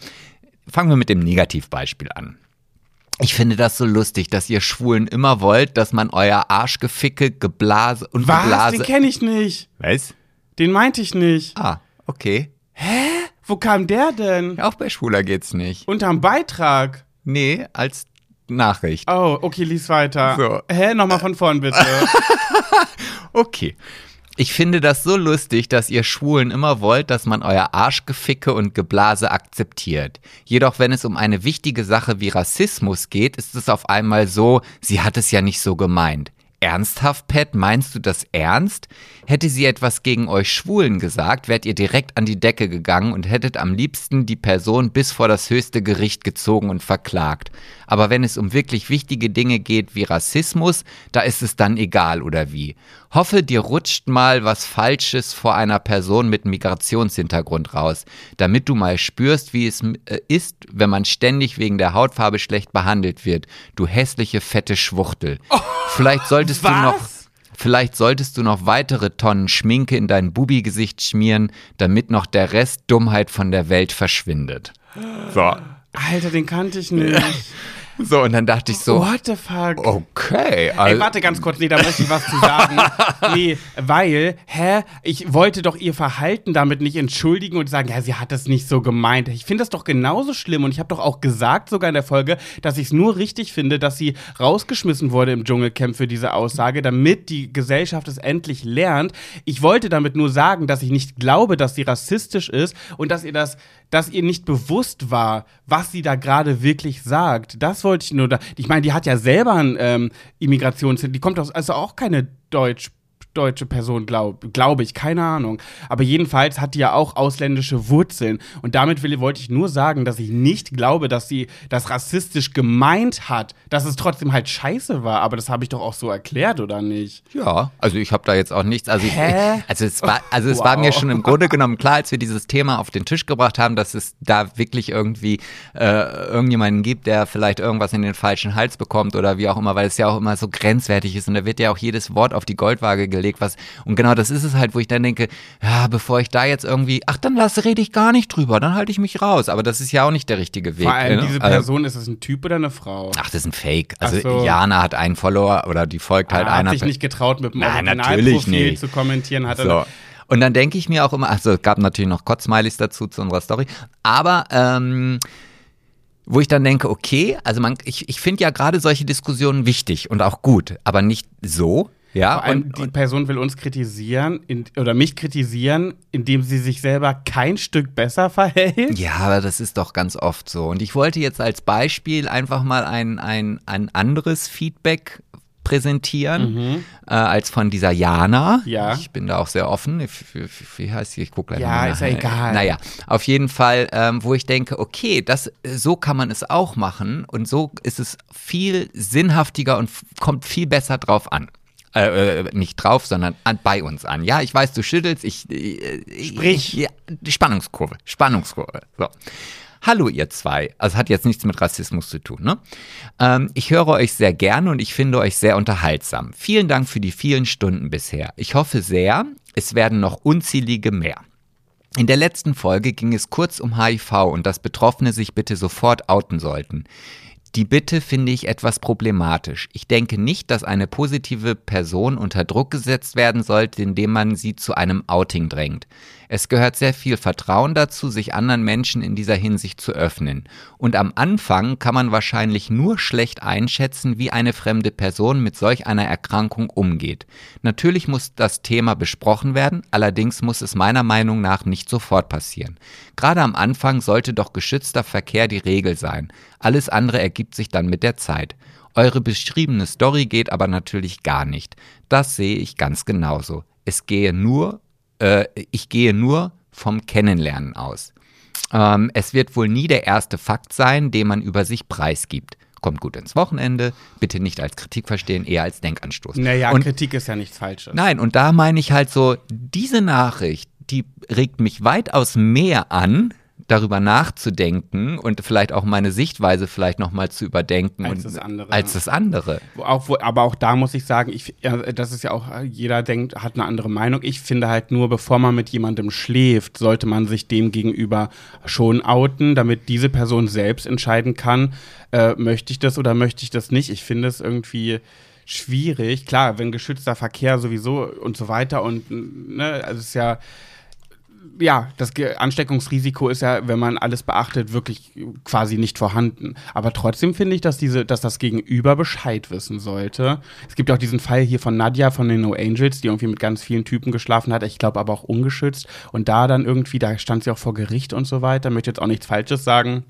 fangen wir mit dem Negativbeispiel an. Ich finde das so lustig, dass ihr Schwulen immer wollt, dass man euer Arschgeficke, Geblase und Was? Geblase. Den kenne ich nicht. Was? Den meinte ich nicht. Ah, okay. Wo kam der denn? Auch bei Schwuler geht's nicht. Unterm Beitrag. Nee, als Nachricht. Oh, okay, lies weiter. So. Hä? Nochmal von vorn, bitte. (laughs) Okay. Ich finde das so lustig, dass ihr Schwulen immer wollt, dass man euer Arschgeficke und Geblase akzeptiert. Jedoch, wenn es um eine wichtige Sache wie Rassismus geht, ist es auf einmal so, sie hat es ja nicht so gemeint. Ernsthaft, Pat, meinst du das ernst? Hätte sie etwas gegen euch Schwulen gesagt, wärt ihr direkt an die Decke gegangen und hättet am liebsten die Person bis vor das höchste Gericht gezogen und verklagt. Aber wenn es um wirklich wichtige Dinge geht wie Rassismus, da ist es dann egal oder wie. Hoffe, dir rutscht mal was Falsches vor einer Person mit Migrationshintergrund raus, damit du mal spürst, wie es äh, ist, wenn man ständig wegen der Hautfarbe schlecht behandelt wird. Du hässliche, fette Schwuchtel. Vielleicht solltest du was? noch. Vielleicht solltest du noch weitere Tonnen Schminke in dein Bubi-Gesicht schmieren, damit noch der Rest Dummheit von der Welt verschwindet. So. Alter, den kannte ich nicht. (laughs) So, und dann dachte ich so, What the fuck? okay. Ey, Also, warte ganz kurz, nee, da möchte ich was zu sagen. (laughs) nee, weil, hä, ich wollte doch ihr Verhalten damit nicht entschuldigen und sagen, ja, sie hat das nicht so gemeint. Ich finde das doch genauso schlimm und ich habe doch auch gesagt, sogar in der Folge, dass ich es nur richtig finde, dass sie rausgeschmissen wurde im Dschungelcamp für diese Aussage, damit die Gesellschaft es endlich lernt. Ich wollte damit nur sagen, dass ich nicht glaube, dass sie rassistisch ist und dass ihr das, dass ihr nicht bewusst war, was sie da gerade wirklich sagt. Das wollte ich nur da. Ich meine, die hat ja selber ein ähm, Immigrations, die kommt aus, also auch keine Deutsch deutsche Person, glaube glaub ich, keine Ahnung. Aber jedenfalls hat die ja auch ausländische Wurzeln. Und damit will, wollte ich nur sagen, dass ich nicht glaube, dass sie das rassistisch gemeint hat, dass es trotzdem halt scheiße war. Aber das habe ich doch auch so erklärt, oder nicht? ja, also ich habe da jetzt auch nichts. Also, ich, also es war, also es war Wow. mir schon im Grunde genommen klar, als wir dieses Thema auf den Tisch gebracht haben, dass es da wirklich irgendwie äh, irgendjemanden gibt, der vielleicht irgendwas in den falschen Hals bekommt oder wie auch immer, weil es ja auch immer so grenzwertig ist und da wird ja auch jedes Wort auf die Goldwaage gelegt, was und genau das ist es halt, wo ich dann denke, ja, bevor ich da jetzt irgendwie, ach dann lass rede ich gar nicht drüber, dann halte ich mich raus, aber das ist ja auch nicht der richtige Weg. Vor allem ne? diese Also- Person, ist es ein Typ oder eine Frau? Ach, das ist ein Fake. Also so. Jana hat einen Follower oder die folgt halt Ah, einer. hat sich nicht getraut, mit dem Originalprofil zu kommentieren. Hat So. Und dann denke ich mir auch immer, also es gab natürlich noch Kotzsmileys dazu zu unserer Story, aber ähm, wo ich dann denke, okay, also man, ich, ich finde ja gerade solche Diskussionen wichtig und auch gut, aber nicht so, ja. Vor allem, und, die Person will uns kritisieren in, oder mich kritisieren, indem sie sich selber kein Stück besser verhält. ja, aber das ist doch ganz oft so. Und ich wollte jetzt als Beispiel einfach mal ein, ein, ein anderes Feedback präsentieren äh, als von dieser Jana. Ja. Ich bin da auch sehr offen. Wie, heißt sie? Ich gucke gleich Ja, mal ist ja egal. Naja, auf jeden Fall, ähm, wo ich denke, okay, das, so kann man es auch machen und so ist es viel sinnhaftiger und kommt viel besser drauf an. Äh, äh, nicht drauf, sondern an, bei uns an. Ja, ich weiß, du schüttelst. Ich, äh, Sprich. Ich, die Spannungskurve. Spannungskurve. So. Hallo ihr zwei. Also hat jetzt nichts mit Rassismus zu tun, ne? Ähm, ich höre euch sehr gerne und ich finde euch sehr unterhaltsam. Vielen Dank für die vielen Stunden bisher. Ich hoffe sehr, es werden noch unzählige mehr. In der letzten Folge ging es kurz um HIV und dass Betroffene sich bitte sofort outen sollten. Die Bitte finde ich etwas problematisch. Ich denke nicht, dass eine positive Person unter Druck gesetzt werden sollte, indem man sie zu einem Outing drängt. Es gehört sehr viel Vertrauen dazu, sich anderen Menschen in dieser Hinsicht zu öffnen. Und am Anfang kann man wahrscheinlich nur schlecht einschätzen, wie eine fremde Person mit solch einer Erkrankung umgeht. Natürlich muss das Thema besprochen werden, allerdings muss es meiner Meinung nach nicht sofort passieren. Gerade am Anfang sollte doch geschützter Verkehr die Regel sein. Alles andere ergibt sich dann mit der Zeit. Eure beschriebene Story geht aber natürlich gar nicht. Das sehe ich ganz genauso. Es gehe nur, äh, ich gehe nur vom Kennenlernen aus. Ähm, es wird wohl nie der erste Fakt sein, den man über sich preisgibt. Kommt gut ins Wochenende, bitte nicht als Kritik verstehen, eher als Denkanstoß. Naja, Und Kritik ist ja nichts Falsches. Nein, und da meine ich halt so, diese Nachricht, die regt mich weitaus mehr an, darüber nachzudenken und vielleicht auch meine Sichtweise vielleicht nochmal zu überdenken. Als und, das andere. Als das andere. Wo Auch, wo, aber auch da muss ich sagen, ich, das ist ja auch, jeder denkt, hat eine andere Meinung. Ich finde halt nur, bevor man mit jemandem schläft, sollte man sich dem gegenüber schon outen, damit diese Person selbst entscheiden kann, äh, möchte ich das oder möchte ich das nicht. Ich finde es irgendwie schwierig. Klar, wenn geschützter Verkehr sowieso und so weiter und, ne, also es ist ja, ja, das Ansteckungsrisiko ist ja, wenn man alles beachtet, wirklich quasi nicht vorhanden. Aber trotzdem finde ich, dass diese, dass das Gegenüber Bescheid wissen sollte. Es gibt auch diesen Fall hier von Nadja von den No Angels, die irgendwie mit ganz vielen Typen geschlafen hat. Ich glaube aber auch ungeschützt. Und da dann irgendwie, da stand sie auch vor Gericht und so weiter. Möchte jetzt auch nichts Falsches sagen.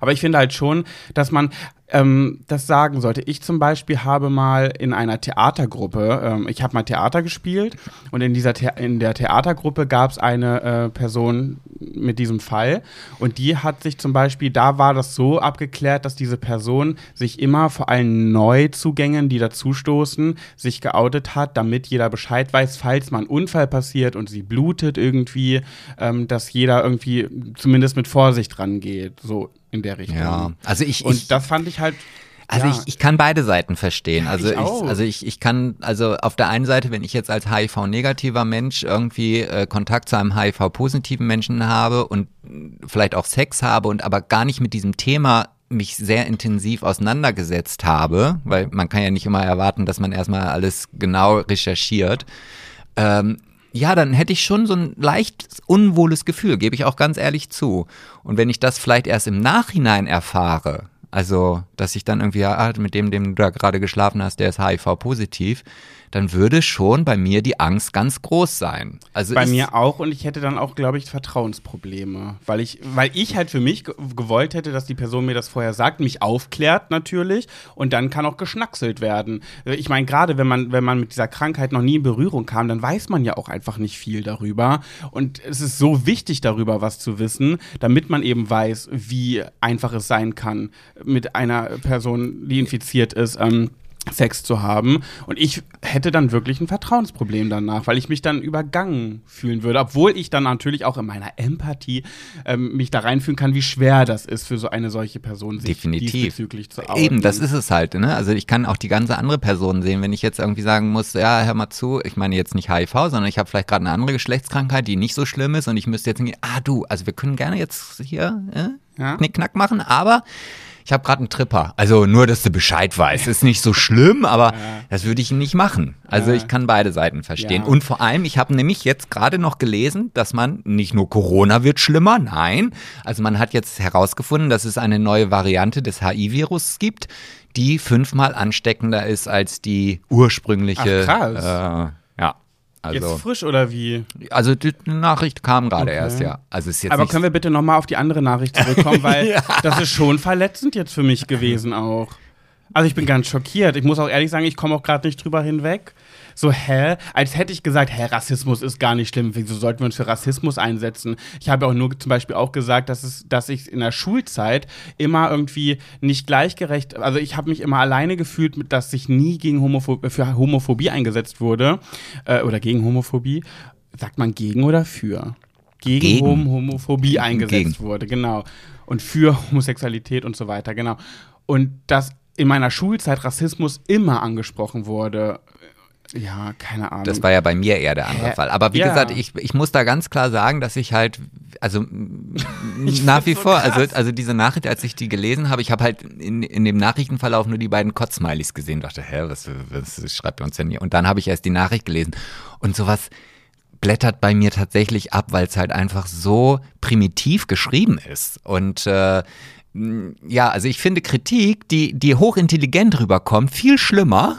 Aber ich finde halt schon, dass man ähm, das sagen sollte. Ich zum Beispiel habe mal in einer Theatergruppe, ähm, ich habe mal Theater gespielt und in dieser The in der Theatergruppe gab es eine äh, Person mit diesem Fall und die hat sich zum Beispiel, da war das so abgeklärt, dass diese Person sich immer vor allen Neuzugängen, die dazustoßen, sich geoutet hat, damit jeder Bescheid weiß, falls mal ein Unfall passiert und sie blutet irgendwie, ähm, dass jeder irgendwie zumindest mit Vorsicht rangeht, so in der Richtung. Ja, also ich, Und ich das fand ich halt. Also ja, ich, ich kann beide Seiten verstehen. Also ich ich, also ich, ich kann, also auf der einen Seite, wenn ich jetzt als HIV-negativer Mensch irgendwie äh, Kontakt zu einem HIV-positiven Menschen habe und vielleicht auch Sex habe und aber gar nicht mit diesem Thema mich sehr intensiv auseinandergesetzt habe, weil man kann ja nicht immer erwarten, dass man erstmal alles genau recherchiert. Ähm, ja, dann hätte ich schon so ein leicht unwohles Gefühl, gebe ich auch ganz ehrlich zu. Und wenn ich das vielleicht erst im Nachhinein erfahre, also dass ich dann irgendwie, ah, mit dem, dem du da gerade geschlafen hast, der ist HIV-positiv, dann würde schon bei mir die Angst ganz groß sein. Also bei mir auch und ich hätte dann auch, glaube ich, Vertrauensprobleme. Weil ich, weil ich halt für mich ge gewollt hätte, dass die Person mir das vorher sagt, mich aufklärt natürlich und dann kann auch geschnackselt werden. Ich meine, gerade wenn man, wenn man mit dieser Krankheit noch nie in Berührung kam, dann weiß man ja auch einfach nicht viel darüber. Und es ist so wichtig, darüber was zu wissen, damit man eben weiß, wie einfach es sein kann, mit einer Person, die infiziert ist, ähm, Sex zu haben. Und ich hätte dann wirklich ein Vertrauensproblem danach, weil ich mich dann übergangen fühlen würde, obwohl ich dann natürlich auch in meiner Empathie ähm, mich da reinfühlen kann, wie schwer das ist für so eine solche Person, sich Definitiv. diesbezüglich zu outen. Eben, das ist es halt. Ne? Also ich kann auch die ganze andere Person sehen, wenn ich jetzt irgendwie sagen muss, ja, hör mal zu, ich meine jetzt nicht HIV, sondern ich habe vielleicht gerade eine andere Geschlechtskrankheit, die nicht so schlimm ist und ich müsste jetzt hingehen, ah du, also wir können gerne jetzt hier äh, Ja. Knickknack machen, aber ich habe gerade einen Tripper. Also nur, dass du Bescheid weißt. Ist nicht so schlimm, aber das würde ich nicht machen. Also Ja. ich kann beide Seiten verstehen. Ja. Und vor allem, ich habe nämlich jetzt gerade noch gelesen, dass man nicht nur Corona wird schlimmer, nein. Also man hat jetzt herausgefunden, dass es eine neue Variante des HIV-Virus gibt, die fünfmal ansteckender ist als die ursprüngliche. Ach, ja. Jetzt Also, frisch oder wie? also die Nachricht kam gerade Okay. erst, ja. Also ist jetzt Aber können wir bitte nochmal auf die andere Nachricht zurückkommen, (laughs) weil das ist schon verletzend jetzt für mich gewesen auch. Also ich bin ganz schockiert. Ich muss auch ehrlich sagen, ich komme auch gerade nicht drüber hinweg. So, hä? Als hätte ich gesagt, hä, Rassismus ist gar nicht schlimm. Wieso sollten wir uns für Rassismus einsetzen? Ich habe auch nur zum Beispiel auch gesagt, dass, es, dass ich in der Schulzeit immer irgendwie nicht gleichgerecht, also ich habe mich immer alleine gefühlt, dass sich nie gegen Homopho für Homophobie eingesetzt wurde äh, oder gegen Homophobie. Sagt man gegen oder für? Gegen, Gegen. Hom Homophobie eingesetzt Gegen. wurde, genau. Und für Homosexualität und so weiter, genau. Und dass in meiner Schulzeit Rassismus immer angesprochen wurde. Ja, keine Ahnung. Das war ja bei mir eher der andere Hä? Fall. Aber wie Ja. gesagt, ich, ich muss da ganz klar sagen, dass ich halt, also (laughs) Ich nach wie so vor, krass. also, also diese Nachricht, als ich die gelesen habe, ich habe halt in, in dem Nachrichtenverlauf nur die beiden Kotzsmileys gesehen, dachte, hä, was, was schreibt ihr uns denn hier? Und dann habe ich erst die Nachricht gelesen. Und sowas blättert bei mir tatsächlich ab, weil es halt einfach so primitiv geschrieben ist. Und äh, ja, also ich finde Kritik, die, die hochintelligent rüberkommt, viel schlimmer,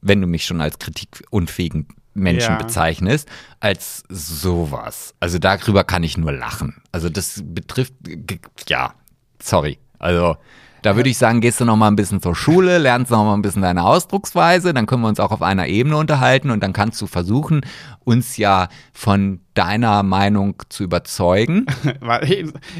wenn du mich schon als kritikunfähigen Menschen Ja. bezeichnest, als sowas. Also darüber kann ich nur lachen. Also das betrifft, ja, sorry. Also da würde ich sagen, gehst du noch mal ein bisschen zur Schule, lernst noch mal ein bisschen deine Ausdrucksweise, dann können wir uns auch auf einer Ebene unterhalten und dann kannst du versuchen, uns ja von deiner Meinung zu überzeugen. (laughs)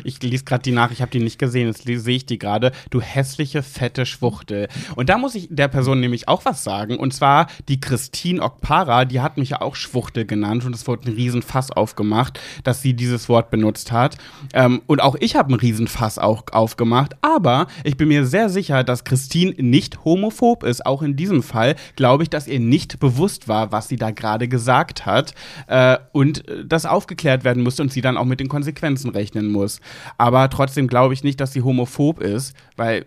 Ich lese gerade die Nachricht, ich habe die nicht gesehen, jetzt sehe ich die gerade. Du hässliche, fette Schwuchtel. Und da muss ich der Person nämlich auch was sagen. Und zwar die Christine Okpara, die hat mich ja auch Schwuchtel genannt und es wurde ein Riesenfass aufgemacht, dass sie dieses Wort benutzt hat. Ähm, und auch ich habe ein Riesenfass auch aufgemacht. Aber ich bin mir sehr sicher, dass Christine nicht homophob ist. Auch in diesem Fall glaube ich, dass ihr nicht bewusst war, was sie da gerade gesagt hat. Äh, und äh, das aufgeklärt werden musste und sie dann auch mit den Konsequenzen rechnen muss. Aber trotzdem glaube ich nicht, dass sie homophob ist, weil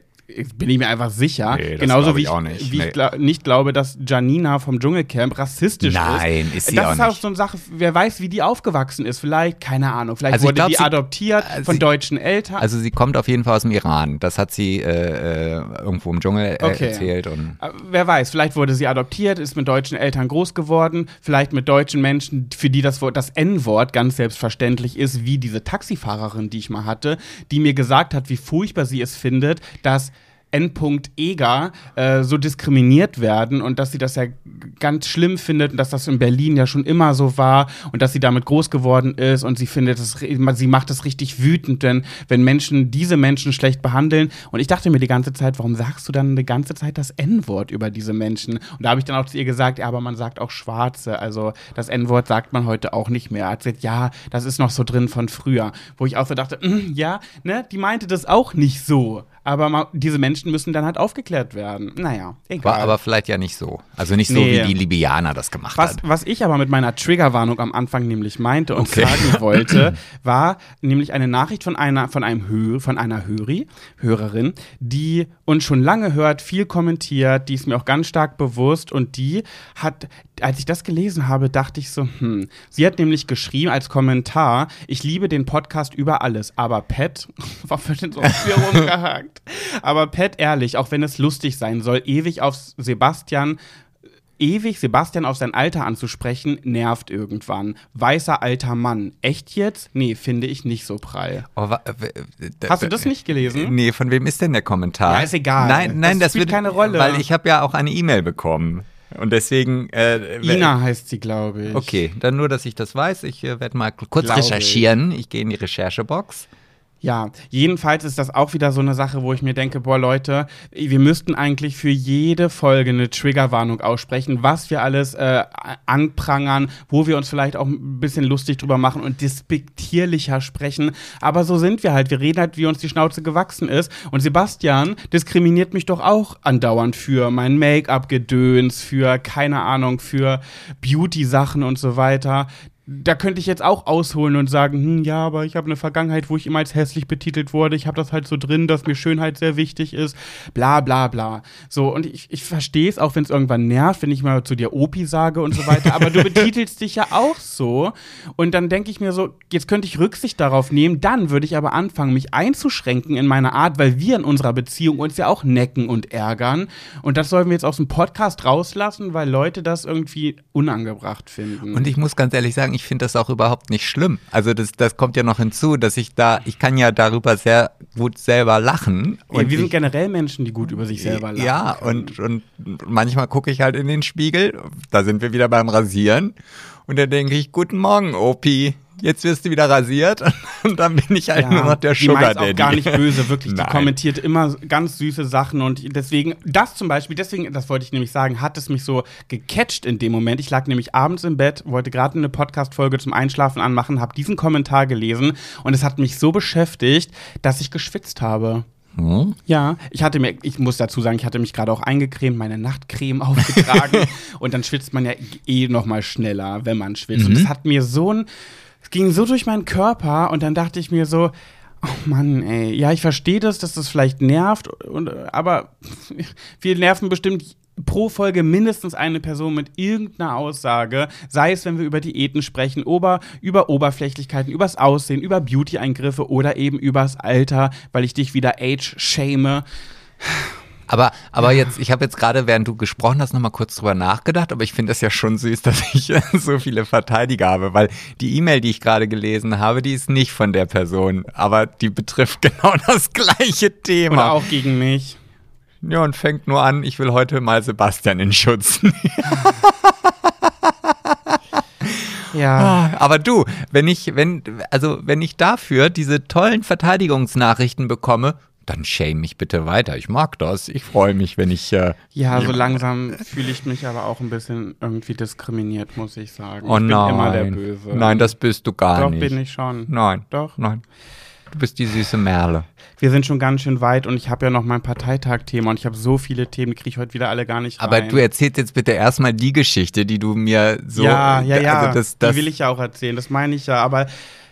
bin ich mir einfach sicher. Nee, Genauso wie ich nicht. wie Nee. ich gla nicht glaube, dass Janina vom Dschungelcamp rassistisch Nein, ist. ist sie das ist auch nicht. so eine Sache, wer weiß, wie die aufgewachsen ist. Vielleicht, keine Ahnung, vielleicht Also wurde glaub, die sie- adoptiert äh, von sie- deutschen Eltern. Also sie kommt auf jeden Fall aus dem Iran. Das hat sie äh, äh, irgendwo im Dschungel äh, Okay. erzählt. Und Äh, Wer weiß, vielleicht wurde sie adoptiert, ist mit deutschen Eltern groß geworden, vielleicht mit deutschen Menschen, für die das das N-Wort ganz selbstverständlich ist, wie diese Taxifahrerin, die ich mal hatte, die mir gesagt hat, wie furchtbar sie es findet, dass N. Eger äh, so diskriminiert werden und dass sie das ja ganz schlimm findet und dass das in Berlin ja schon immer so war und dass sie damit groß geworden ist und sie findet es, sie macht es richtig wütend, denn wenn Menschen diese Menschen schlecht behandeln und ich dachte mir die ganze Zeit, warum sagst du dann die ganze Zeit das N-Wort über diese Menschen? Und da habe ich dann auch zu ihr gesagt, ja, aber man sagt auch Schwarze, also das N-Wort sagt man heute auch nicht mehr. Hat sie gesagt, ja, das ist noch so drin von früher, wo ich auch so dachte, mm, ja, ne, die meinte das auch nicht so. Aber ma- diese Menschen müssen dann halt aufgeklärt werden. Naja, egal. war aber vielleicht ja nicht so. Also nicht so, Nee. wie die Libyaner das gemacht Was, hat. was ich aber mit meiner Triggerwarnung am Anfang nämlich meinte und Okay. sagen wollte, (laughs) war nämlich eine Nachricht von einer, von einem Hö von einer Höri, Hörerin, die uns schon lange hört, viel kommentiert, die ist mir auch ganz stark bewusst und die hat, als ich das gelesen habe, dachte ich so, hm, sie hat nämlich geschrieben als Kommentar, ich liebe den Podcast über alles, aber Pat, warum wird denn so rumgehakt? Aber Pat, ehrlich, auch wenn es lustig sein soll, ewig auf Sebastian ewig Sebastian auf sein Alter anzusprechen, nervt irgendwann. Weißer alter Mann. Echt jetzt? Nee, finde ich nicht so prall. Oh, w- d- Hast du das nicht gelesen? Nee, von wem ist denn der Kommentar? Ja, ist egal. Nein, nein, Das das, spielt wird keine Rolle. Weil ich habe ja auch eine E-Mail bekommen. Und deswegen. Äh, Ina heißt sie, glaube ich. Okay, dann nur, dass ich das weiß. Ich äh, werde mal kurz Glaube ich. recherchieren. Ich gehe in die Recherchebox. Ja, jedenfalls ist das auch wieder so eine Sache, wo ich mir denke, boah Leute, wir müssten eigentlich für jede Folge eine Triggerwarnung aussprechen, was wir alles äh, anprangern, wo wir uns vielleicht auch ein bisschen lustig drüber machen und despektierlicher sprechen. Aber so sind wir halt. Wir reden halt, wie uns die Schnauze gewachsen ist. Und Sebastian diskriminiert mich doch auch andauernd für mein Make-up-Gedöns, für, keine Ahnung, für Beauty-Sachen und so weiter da könnte ich jetzt auch ausholen und sagen, hm, ja, aber ich habe eine Vergangenheit, wo ich immer als hässlich betitelt wurde. Ich habe das halt so drin, dass mir Schönheit sehr wichtig ist. Bla bla bla. So, und ich, ich verstehe es auch, wenn es irgendwann nervt, wenn ich mal zu dir Opi sage und so weiter. Aber du (laughs) betitelst dich ja auch so. Und dann denke ich mir so, jetzt könnte ich Rücksicht darauf nehmen. Dann würde ich aber anfangen, mich einzuschränken in meiner Art, weil wir in unserer Beziehung uns ja auch necken und ärgern. Und das sollen wir jetzt aus dem Podcast rauslassen, weil Leute das irgendwie unangebracht finden. Und ich muss ganz ehrlich sagen, ich finde das auch überhaupt nicht schlimm. Also das, das kommt ja noch hinzu, dass ich da, ich kann ja darüber sehr gut selber lachen. Ja, Und wir sind ich, generell Menschen, die gut über sich selber lachen. ja, und, und manchmal gucke ich halt in den Spiegel, da sind wir wieder beim Rasieren. Und dann denke ich, guten Morgen, Opi. Jetzt wirst du wieder rasiert (laughs) und dann bin ich halt nur noch der die Sugar Daddy. auch gar nicht böse, wirklich. Die Nein. kommentiert immer ganz süße Sachen und deswegen, das zum Beispiel, deswegen, das wollte ich nämlich sagen, hat es mich so gecatcht in dem Moment. Ich lag nämlich abends im Bett, wollte gerade eine Podcast-Folge zum Einschlafen anmachen, habe diesen Kommentar gelesen und es hat mich so beschäftigt, dass ich geschwitzt habe. Hm? Ja, ich hatte mir, ich muss dazu sagen, ich hatte mich gerade auch eingecremt, meine Nachtcreme (laughs) aufgetragen und dann schwitzt man ja eh noch mal schneller, wenn man schwitzt. Und es hat mir so ein, es ging so durch meinen Körper und dann dachte ich mir so, oh Mann, ey, ja, ich verstehe das, dass das vielleicht nervt, und, aber (laughs) wir nerven bestimmt pro Folge mindestens eine Person mit irgendeiner Aussage, sei es, wenn wir über Diäten sprechen, ober, über Oberflächlichkeiten, übers Aussehen, über Beauty-Eingriffe oder eben übers Alter, weil ich dich wieder age-shame. Aber, aber jetzt, ich habe jetzt gerade, während du gesprochen hast, nochmal kurz drüber nachgedacht, aber ich finde das ja schon süß, (laughs) dass ich (laughs) so viele Verteidiger habe, weil die E-Mail, die ich gerade gelesen habe, die ist nicht von der Person, aber die betrifft (laughs) genau das gleiche Oder Thema. auch gegen mich. Ja, und fängt nur an, ich will heute mal Sebastian in Schutz nehmen. Ja. Aber du, wenn ich, wenn, also wenn ich dafür diese tollen Verteidigungsnachrichten bekomme, dann shame mich bitte weiter. Ich mag das. Ich freue mich, wenn ich. Äh, Ja, so langsam fühle ich mich aber auch ein bisschen irgendwie diskriminiert, muss ich sagen. oh ich bin nein. immer der Böse. Nein, das bist du gar Doch, nicht. bin ich schon. Nein. Doch. Nein. Du bist die süße Merle. Wir sind schon ganz schön weit und ich habe ja noch mein Parteitag-Thema und ich habe so viele Themen, die kriege ich heute wieder alle gar nicht rein. Aber du erzählst jetzt bitte erstmal die Geschichte, die du mir so. ja, ja, ja, Also das, das, die will ich ja auch erzählen, das meine ich ja, aber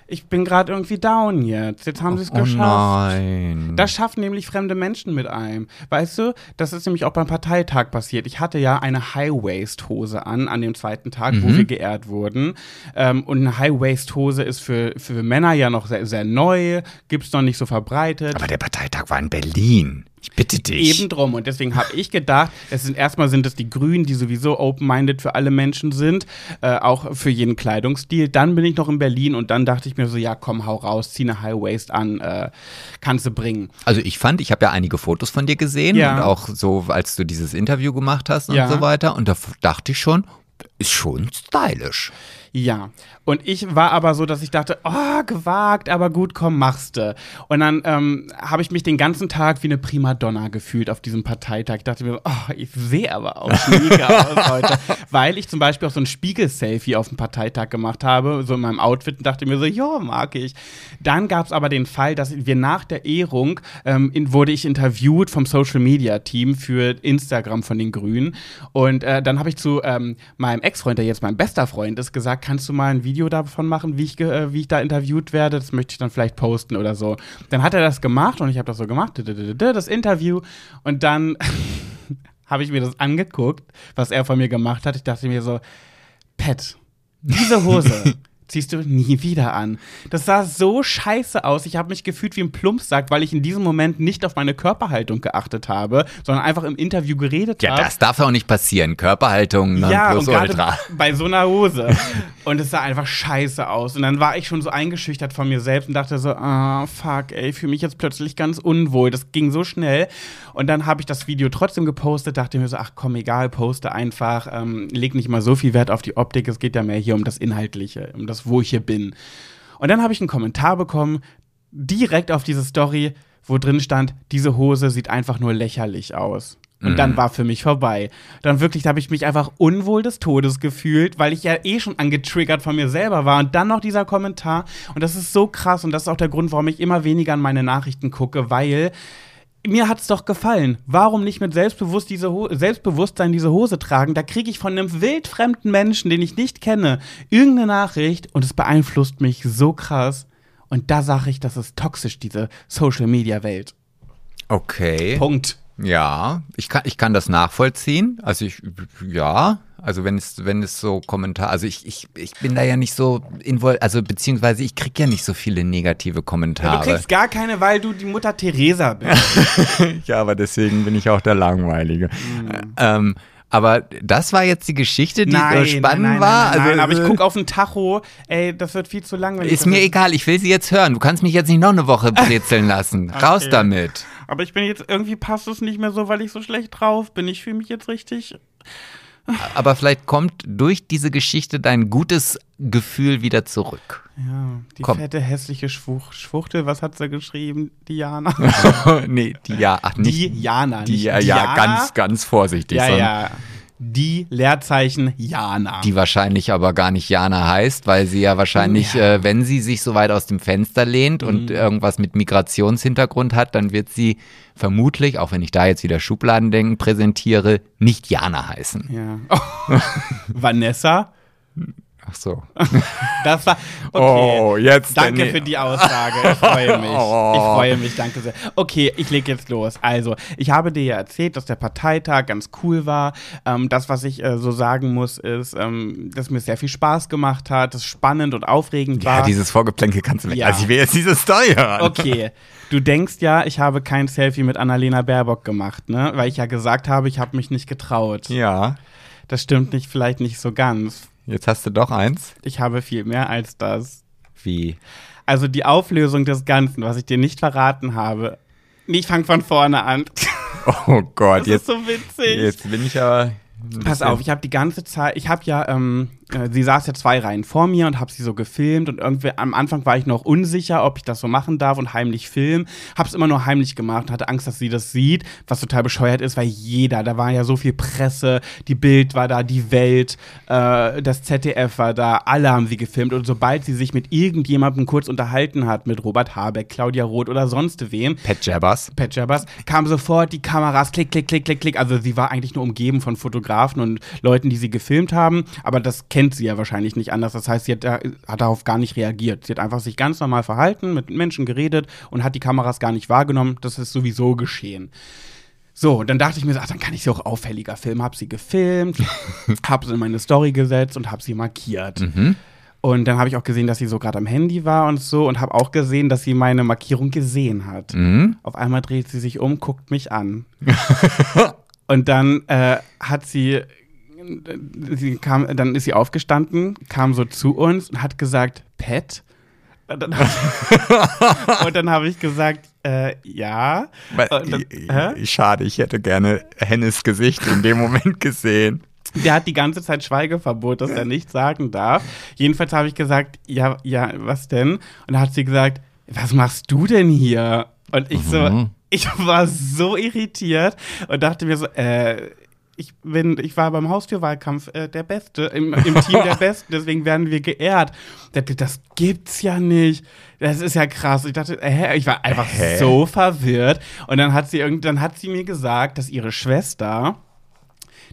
ich bin gerade irgendwie down jetzt. Jetzt haben sie es oh geschafft. nein. Das schaffen nämlich fremde Menschen mit einem. Weißt du, das ist nämlich auch beim Parteitag passiert. Ich hatte ja eine High-Waist-Hose an, an dem zweiten Tag, wo Mhm. wir geehrt wurden. Ähm, und eine High-Waist-Hose ist für, für Männer ja noch sehr, sehr neu, gibt's noch nicht so verbreitet. Aber der Parteitag war in Berlin. Ich bitte dich. Eben drum. Und deswegen habe ich gedacht, es sind erstmal sind es die Grünen, die sowieso open-minded für alle Menschen sind, äh, auch für jeden Kleidungsstil. Dann bin ich noch in Berlin und dann dachte ich mir so, ja, komm, hau raus, zieh eine High Waist an, äh, kannst du bringen. Also ich fand, ich habe ja einige Fotos von dir gesehen Ja. und auch so, als du dieses Interview gemacht hast und Ja. so weiter. Und da dachte ich schon, ist schon stylisch. Ja, und ich war aber so, dass ich dachte, oh, gewagt, aber gut, komm, machste. Und dann ähm, habe ich mich den ganzen Tag wie eine Primadonna gefühlt auf diesem Parteitag. Ich dachte mir so, oh, ich sehe aber auch (laughs) mega aus heute. Weil ich zum Beispiel auch so ein Spiegel-Selfie auf dem Parteitag gemacht habe, so in meinem Outfit und dachte mir so, ja, mag ich. Dann gab es aber den Fall, dass wir nach der Ehrung ähm, in, wurde ich interviewt vom Social-Media-Team für Instagram von den Grünen. Und äh, dann habe ich zu ähm, meinem Ex-Freund, der jetzt mein bester Freund ist, gesagt, kannst du mal ein Video davon machen, wie ich, äh, wie ich da interviewt werde? Das möchte ich dann vielleicht posten oder so. Dann hat er das gemacht und ich habe das so gemacht, das Interview. Und dann (laughs) habe ich mir das angeguckt, was er von mir gemacht hat. Ich dachte mir so, Pet, diese Hose (laughs) ziehst du nie (laughs) wieder an. Das sah so scheiße aus. Ich habe mich gefühlt wie ein Plumpsack, weil ich in diesem Moment nicht auf meine Körperhaltung geachtet habe, sondern einfach im Interview geredet Ja, habe. das darf auch nicht passieren. Körperhaltung, Ja, und gerade Nonplusultra. (laughs) bei so einer Hose. Und es sah einfach scheiße aus. Und dann war ich schon so eingeschüchtert von mir selbst und dachte so, ah, fuck, ey, fühle mich jetzt plötzlich ganz unwohl. Das ging so schnell. Und dann habe ich das Video trotzdem gepostet, dachte mir so, ach komm, egal, poste einfach. Ähm, leg nicht mal so viel Wert auf die Optik. Es geht ja mehr hier um das Inhaltliche, um das, wo ich hier bin. Und dann habe ich einen Kommentar bekommen, direkt auf diese Story, wo drin stand, diese Hose sieht einfach nur lächerlich aus. Und dann war für mich vorbei. Dann wirklich, da habe ich mich einfach unwohl des Todes gefühlt, weil ich ja eh schon angetriggert von mir selber war. Und dann noch dieser Kommentar. Und das ist so krass. Und das ist auch der Grund, warum ich immer weniger an meine Nachrichten gucke, weil mir hat's doch gefallen. Warum nicht mit Selbstbewusst diese Ho Selbstbewusstsein diese Hose tragen? Da kriege ich von einem wildfremden Menschen, den ich nicht kenne, irgendeine Nachricht und es beeinflusst mich so krass. Und da sage ich, das ist toxisch, diese Social-Media-Welt. Okay. Punkt. Ja, ich kann, ich kann das nachvollziehen. Also ich, ja, also wenn es, wenn es so Kommentar, also ich, ich, ich bin da ja nicht so involviert, also beziehungsweise ich krieg ja nicht so viele negative Ja, Kommentare. du kriegst gar keine, weil du die Mutter Teresa bist. (laughs) ja, aber deswegen bin ich auch der Langweilige. Ähm, Aber das war jetzt die Geschichte, die Nein, äh, spannend nein, nein, war. Nein, nein, also, aber ich äh, gucke auf den Tacho. Ey, das wird viel zu lang. Ist mir egal, ich will sie jetzt hören. Du kannst mich jetzt nicht noch eine Woche brezeln lassen. (laughs) Raus Okay. damit. Aber ich bin jetzt, irgendwie passt es nicht mehr so, weil ich so schlecht drauf bin. Ich fühle mich jetzt richtig. Aber vielleicht kommt durch diese Geschichte dein gutes Gefühl wieder zurück. Ja, die Komm. fette, hässliche Schwuch Schwuchtel, was hat sie geschrieben? Diana. (laughs) nee, die ja, ach nicht. Diana, die nicht ja, ja, Diana. ganz, ganz vorsichtig. Ja, ja. Die Leerzeichen Jana. Die wahrscheinlich aber gar nicht Jana heißt, weil sie ja wahrscheinlich, Ja. Äh, wenn sie sich so weit aus dem Fenster lehnt und irgendwas mit Migrationshintergrund hat, dann wird sie vermutlich, auch wenn ich da jetzt wieder Schubladendenken präsentiere, nicht Jana heißen. ja. (laughs) Vanessa. Ach so. (laughs) Das war. Okay. Oh, jetzt Danke für die Aussage. Ich freue (laughs) mich. Oh. Ich freue mich, danke sehr. Okay, ich leg jetzt los. Also, ich habe dir ja erzählt, dass der Parteitag ganz cool war. Ähm, das, was ich äh, so sagen muss, ist, ähm, dass mir sehr viel Spaß gemacht hat, dass spannend und aufregend Ja, war. dieses Vorgeplänkel kannst du weg. Ja. Also ich will jetzt diese Story hören. Okay, du denkst ja, ich habe kein Selfie mit Annalena Baerbock gemacht, ne? Weil ich ja gesagt habe, ich habe mich nicht getraut. Ja, Das stimmt nicht, vielleicht nicht so ganz. Jetzt hast du doch eins. Ich habe viel mehr als das. Wie? Also die Auflösung des Ganzen, was ich dir nicht verraten habe. Nee, Ich fange von vorne an. (laughs) Oh Gott, Das jetzt, ist so witzig. jetzt bin ich aber. Pass auf, ich habe die ganze Zeit, ich habe ja, ähm, äh, sie saß ja zwei Reihen vor mir und habe sie so gefilmt und irgendwie am Anfang war ich noch unsicher, ob ich das so machen darf und heimlich filmen. Hab's immer nur heimlich gemacht, hatte Angst, dass sie das sieht, was total bescheuert ist, weil jeder, da war ja so viel Presse, die Bild war da, die Welt, äh, das ZDF war da, alle haben sie gefilmt und sobald sie sich mit irgendjemandem kurz unterhalten hat, mit Robert Habeck, Claudia Roth oder sonst wem, Pat Jabbers. Pat Jabbers, kam sofort die Kameras, klick, klick, klick, klick, klick. Also sie war eigentlich nur umgeben von Fotografen und Leuten, die sie gefilmt haben, aber das kennt sie ja wahrscheinlich nicht anders. Das heißt, sie hat, hat darauf gar nicht reagiert. Sie hat einfach sich ganz normal verhalten, mit Menschen geredet und hat die Kameras gar nicht wahrgenommen. Das ist sowieso geschehen. So, dann dachte ich mir, so, ach, dann kann ich sie auch auffälliger filmen. Hab sie gefilmt, (laughs) hab sie in meine Story gesetzt und hab sie markiert. Und dann habe ich auch gesehen, dass sie so gerade am Handy war und so und habe auch gesehen, dass sie meine Markierung gesehen hat. Mhm. Auf einmal dreht sie sich um, guckt mich an. (laughs) und dann äh, hat sie, sie kam, dann ist sie aufgestanden, kam so zu uns und hat gesagt, Pet. Und dann, (laughs) dann habe ich gesagt, äh, ja. Dann, hä? Schade, ich hätte gerne Hennes Gesicht in dem Moment gesehen. Der hat die ganze Zeit Schweigeverbot, dass er nichts sagen darf. Jedenfalls habe ich gesagt, ja, ja, was denn? Und da hat sie gesagt, was machst du denn hier? Und ich so, Mhm. ich war so irritiert und dachte mir so, äh, ich bin, ich war beim Haustürwahlkampf äh, der Beste, im, im Team der (laughs) Besten, deswegen werden wir geehrt. Dachte, das gibt's ja nicht. Das ist ja krass. Ich dachte, äh, hä? ich war einfach Hä? so verwirrt. Und dann hat sie irgend, dann hat sie mir gesagt, dass ihre Schwester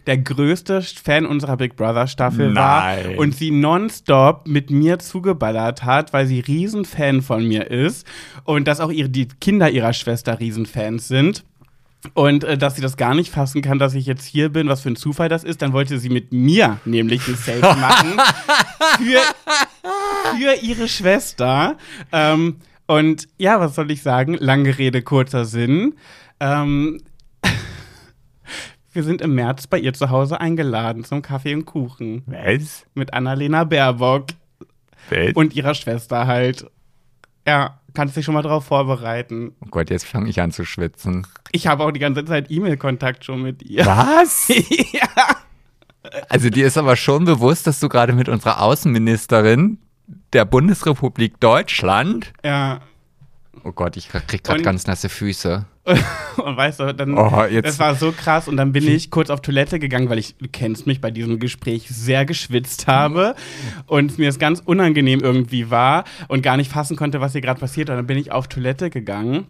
der größte Fan unserer Big Brother Staffel Nein. war und sie nonstop mit mir zugeballert hat, weil sie Riesenfan von mir ist und dass auch ihre, die Kinder ihrer Schwester Riesenfans sind. Und äh, dass sie das gar nicht fassen kann, dass ich jetzt hier bin, was für ein Zufall das ist, dann wollte sie mit mir nämlich ein Selfie machen (laughs) für, für ihre Schwester. Ähm, und ja, was soll ich sagen? Lange Rede, kurzer Sinn. Ähm, (laughs) wir sind im März bei ihr zu Hause eingeladen zum Kaffee und Kuchen Was? mit Annalena Baerbock Was? und ihrer Schwester halt. Ja, kannst dich schon mal drauf vorbereiten. oh Gott, jetzt fange ich an zu schwitzen. Ich habe auch die ganze Zeit E-Mail-Kontakt schon mit ihr. Was? (laughs) ja. Also dir ist aber schon bewusst, dass du gerade mit unserer Außenministerin der Bundesrepublik Deutschland. Ja. Oh Gott, ich krieg gerade ganz nasse Füße. (laughs) Und weißt du, dann, Oh, das war so krass. Und dann bin ich kurz auf Toilette gegangen, weil ich, du kennst mich, bei diesem Gespräch sehr geschwitzt habe und mir es ganz unangenehm irgendwie war und gar nicht fassen konnte, was hier gerade passiert. Und dann bin ich auf Toilette gegangen.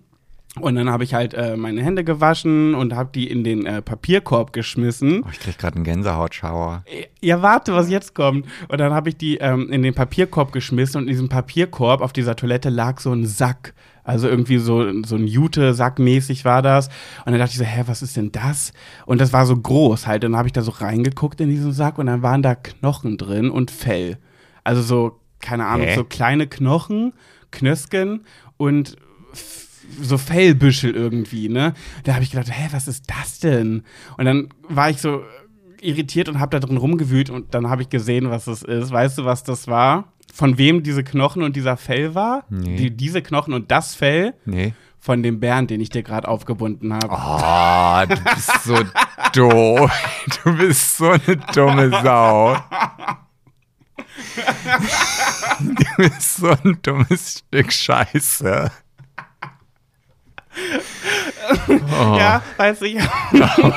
Und dann habe ich halt äh, meine Hände gewaschen und habe die in den äh, Papierkorb geschmissen. Oh, ich krieg gerade einen Gänsehautschauer. Ja, warte, was jetzt kommt. Und dann habe ich die ähm, in den Papierkorb geschmissen und in diesem Papierkorb auf dieser Toilette lag so ein Sack. Also irgendwie so, so ein Jute-Sack mäßig war das. Und dann dachte ich so, hä, was ist denn das? Und das war so groß halt. Und dann habe ich da so reingeguckt in diesen Sack und dann waren da Knochen drin und Fell. Also so, keine Ahnung, Hä? so kleine Knochen, Knösken und f- so Fellbüschel irgendwie, ne? Da habe ich gedacht, hä, was ist das denn? Und dann war ich so, irritiert und habe da drin rumgewühlt und dann habe ich gesehen, was es ist. Weißt du, was das war? Von wem diese Knochen und dieser Fell war? Nee. Die, diese Knochen und das Fell Nee. von dem Bären, den ich dir gerade aufgebunden habe. Oh, du bist so doof. (laughs) Du bist so eine dumme Sau. (laughs) Du bist so ein dummes Stück Scheiße. Ja, weißt du, ich,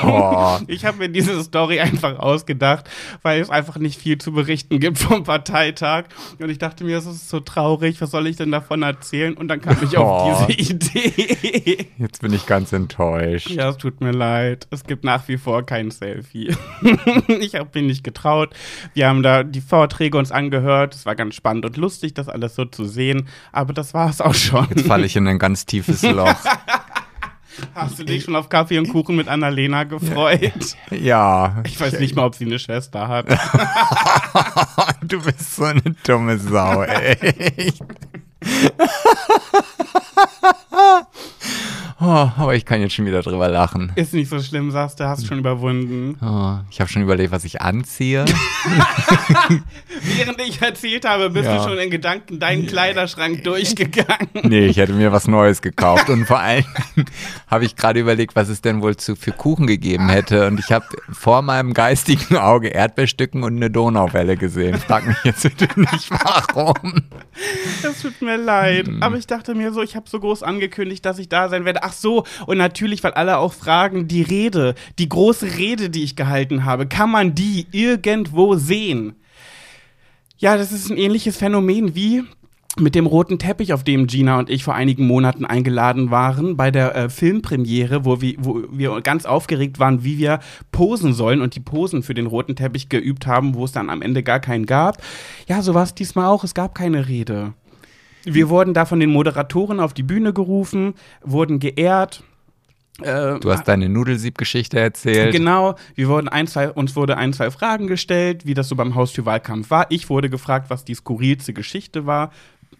Oh. (laughs) ich habe mir diese Story einfach ausgedacht, weil es einfach nicht viel zu berichten gibt vom Parteitag. Und ich dachte mir, das ist so traurig, was soll ich denn davon erzählen? Und dann kam ich Oh. auf diese Idee. Jetzt bin ich ganz enttäuscht. Ja, es tut mir leid. Es gibt nach wie vor kein Selfie. (laughs) ich habe mich nicht getraut. Wir haben da die Vorträge uns angehört. Es war ganz spannend und lustig, das alles so zu sehen. Aber das war es auch schon. Jetzt falle ich in ein ganz tiefes (laughs) Loch. Hast du dich schon auf Kaffee und Kuchen mit Annalena gefreut? Ja. Ich weiß nicht mal, ob sie eine Schwester hat. (laughs) Du bist so eine dumme Sau, ey. (laughs) Oh, aber ich kann jetzt schon wieder drüber lachen. Ist nicht so schlimm, sagst du, hast schon überwunden. Oh, ich habe schon überlegt, was ich anziehe. (laughs) Während ich erzählt habe, bist Ja. du schon in Gedanken deinen Kleiderschrank durchgegangen. Nee, ich hätte mir was Neues gekauft. Und vor allem (laughs) habe ich gerade überlegt, was es denn wohl zu, für Kuchen gegeben hätte. Und ich habe vor meinem geistigen Auge Erdbeerstücken und eine Donauwelle gesehen. Frag mich jetzt bitte nicht, warum. Das tut mir leid. Mhm. Aber ich dachte mir so, ich habe so groß angekündigt, dass ich da sein werde. Ach so, und natürlich, weil alle auch fragen, die Rede, die große Rede, die ich gehalten habe, kann man die irgendwo sehen? Ja, das ist ein ähnliches Phänomen wie mit dem roten Teppich, auf dem Gina und ich vor einigen Monaten eingeladen waren, bei der äh, Filmpremiere, wo wir, wo wir ganz aufgeregt waren, wie wir posen sollen und die Posen für den roten Teppich geübt haben, wo es dann am Ende gar keinen gab. Ja, so war es diesmal auch. Es gab keine Rede. Wir wurden da von den Moderatoren auf die Bühne gerufen, wurden geehrt. Äh, Du hast deine Nudelsieb-Geschichte erzählt. Genau, wir wurden ein, zwei, uns wurde ein, zwei Fragen gestellt, wie das so beim Haustürwahlkampf war. Ich wurde gefragt, was die skurrilste Geschichte war.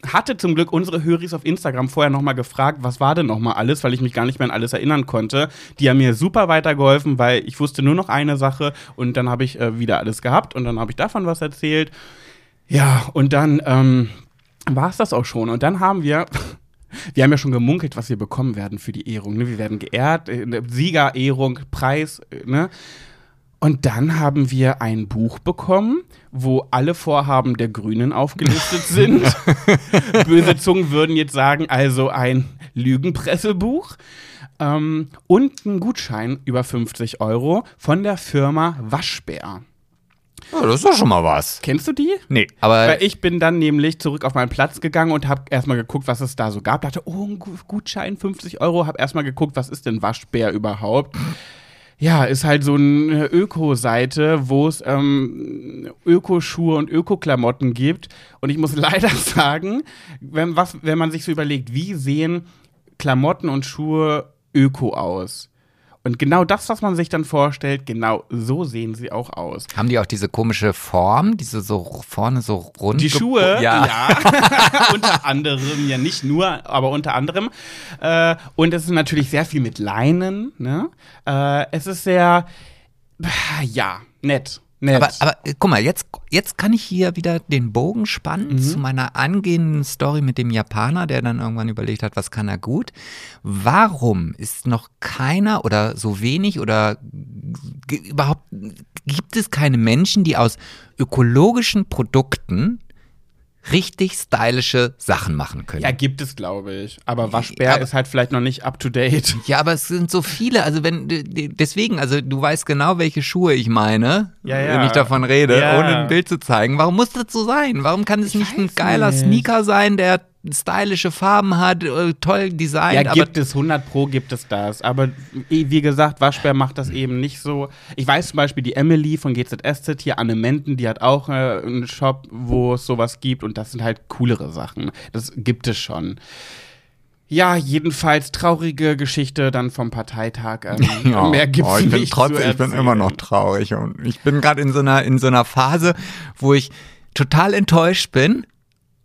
Hatte zum Glück unsere Höris auf Instagram vorher nochmal gefragt, was war denn nochmal alles, weil ich mich gar nicht mehr an alles erinnern konnte. Die haben mir super weitergeholfen, weil ich wusste nur noch eine Sache und dann habe ich äh, wieder alles gehabt und dann habe ich davon was erzählt. Ja, und dann ähm, war es das auch schon. Und dann haben wir, (laughs) wir haben ja schon gemunkelt, was wir bekommen werden für die Ehrung. Ne? Wir werden geehrt, äh, eine Siegerehrung, Preis, äh, ne? Und dann haben wir ein Buch bekommen, wo alle Vorhaben der Grünen aufgelistet (laughs) sind. (laughs) Böse Zungen würden jetzt sagen, also ein Lügenpressebuch. Ähm, und ein Gutschein über 50 Euro von der Firma Waschbär. Oh, das ist doch schon mal was. Kennst du die? Nee, aber Weil ich bin dann nämlich zurück auf meinen Platz gegangen und habe erstmal geguckt, was es da so gab. Dachte, oh, ein Gu- Gutschein, 50 Euro. Habe erstmal geguckt, was ist denn Waschbär überhaupt? Ja, ist halt so eine Öko-Seite, wo es ähm, Ökoschuhe und Ökoklamotten gibt. Und ich muss (laughs) leider sagen, wenn, was, wenn man sich so überlegt, wie sehen Klamotten und Schuhe öko aus? Und genau das, was man sich dann vorstellt, genau so sehen sie auch aus. haben die auch diese komische Form, diese so vorne so rund? Die Schuhe, Ja. (laughs) unter anderem, ja nicht nur, aber unter anderem. Äh, und es ist natürlich sehr viel mit Leinen. Ne? Äh, es ist sehr, ja, nett. Nett. Aber, aber äh, guck mal, jetzt, jetzt kann ich hier wieder den Bogen spannen Mhm. zu meiner angehenden Story mit dem Japaner, der dann irgendwann überlegt hat, was kann er gut. Warum ist noch keiner oder so wenig oder überhaupt gibt es keine Menschen, die aus ökologischen Produkten richtig stylische Sachen machen können? ja, gibt es, glaube ich. Aber Waschbär Aber- ist halt vielleicht noch nicht up to date. Ja, aber es sind so viele. Also wenn deswegen, also du weißt genau, welche Schuhe ich meine, Ja, ja. wenn ich davon rede, Ja. ohne ein Bild zu zeigen. Warum muss das so sein? Warum kann es nicht ein geiler nicht. Sneaker sein, der stylische Farben hat, äh, toll designt, Ja, aber gibt es, 100 Pro gibt es das. Aber wie gesagt, Waschbär macht das eben nicht so. Ich weiß zum Beispiel, die Emily von GZSZ hier, Anne Menten, die hat auch äh, einen Shop, wo es sowas gibt und das sind halt coolere Sachen. Das gibt es schon. Ja, jedenfalls traurige Geschichte dann vom Parteitag. Ähm, (laughs) Ja, Mehr gibt's oh, ich bin nicht trotzdem, zu ich bin immer noch traurig und ich bin gerade in so einer in so einer Phase, wo ich total enttäuscht bin,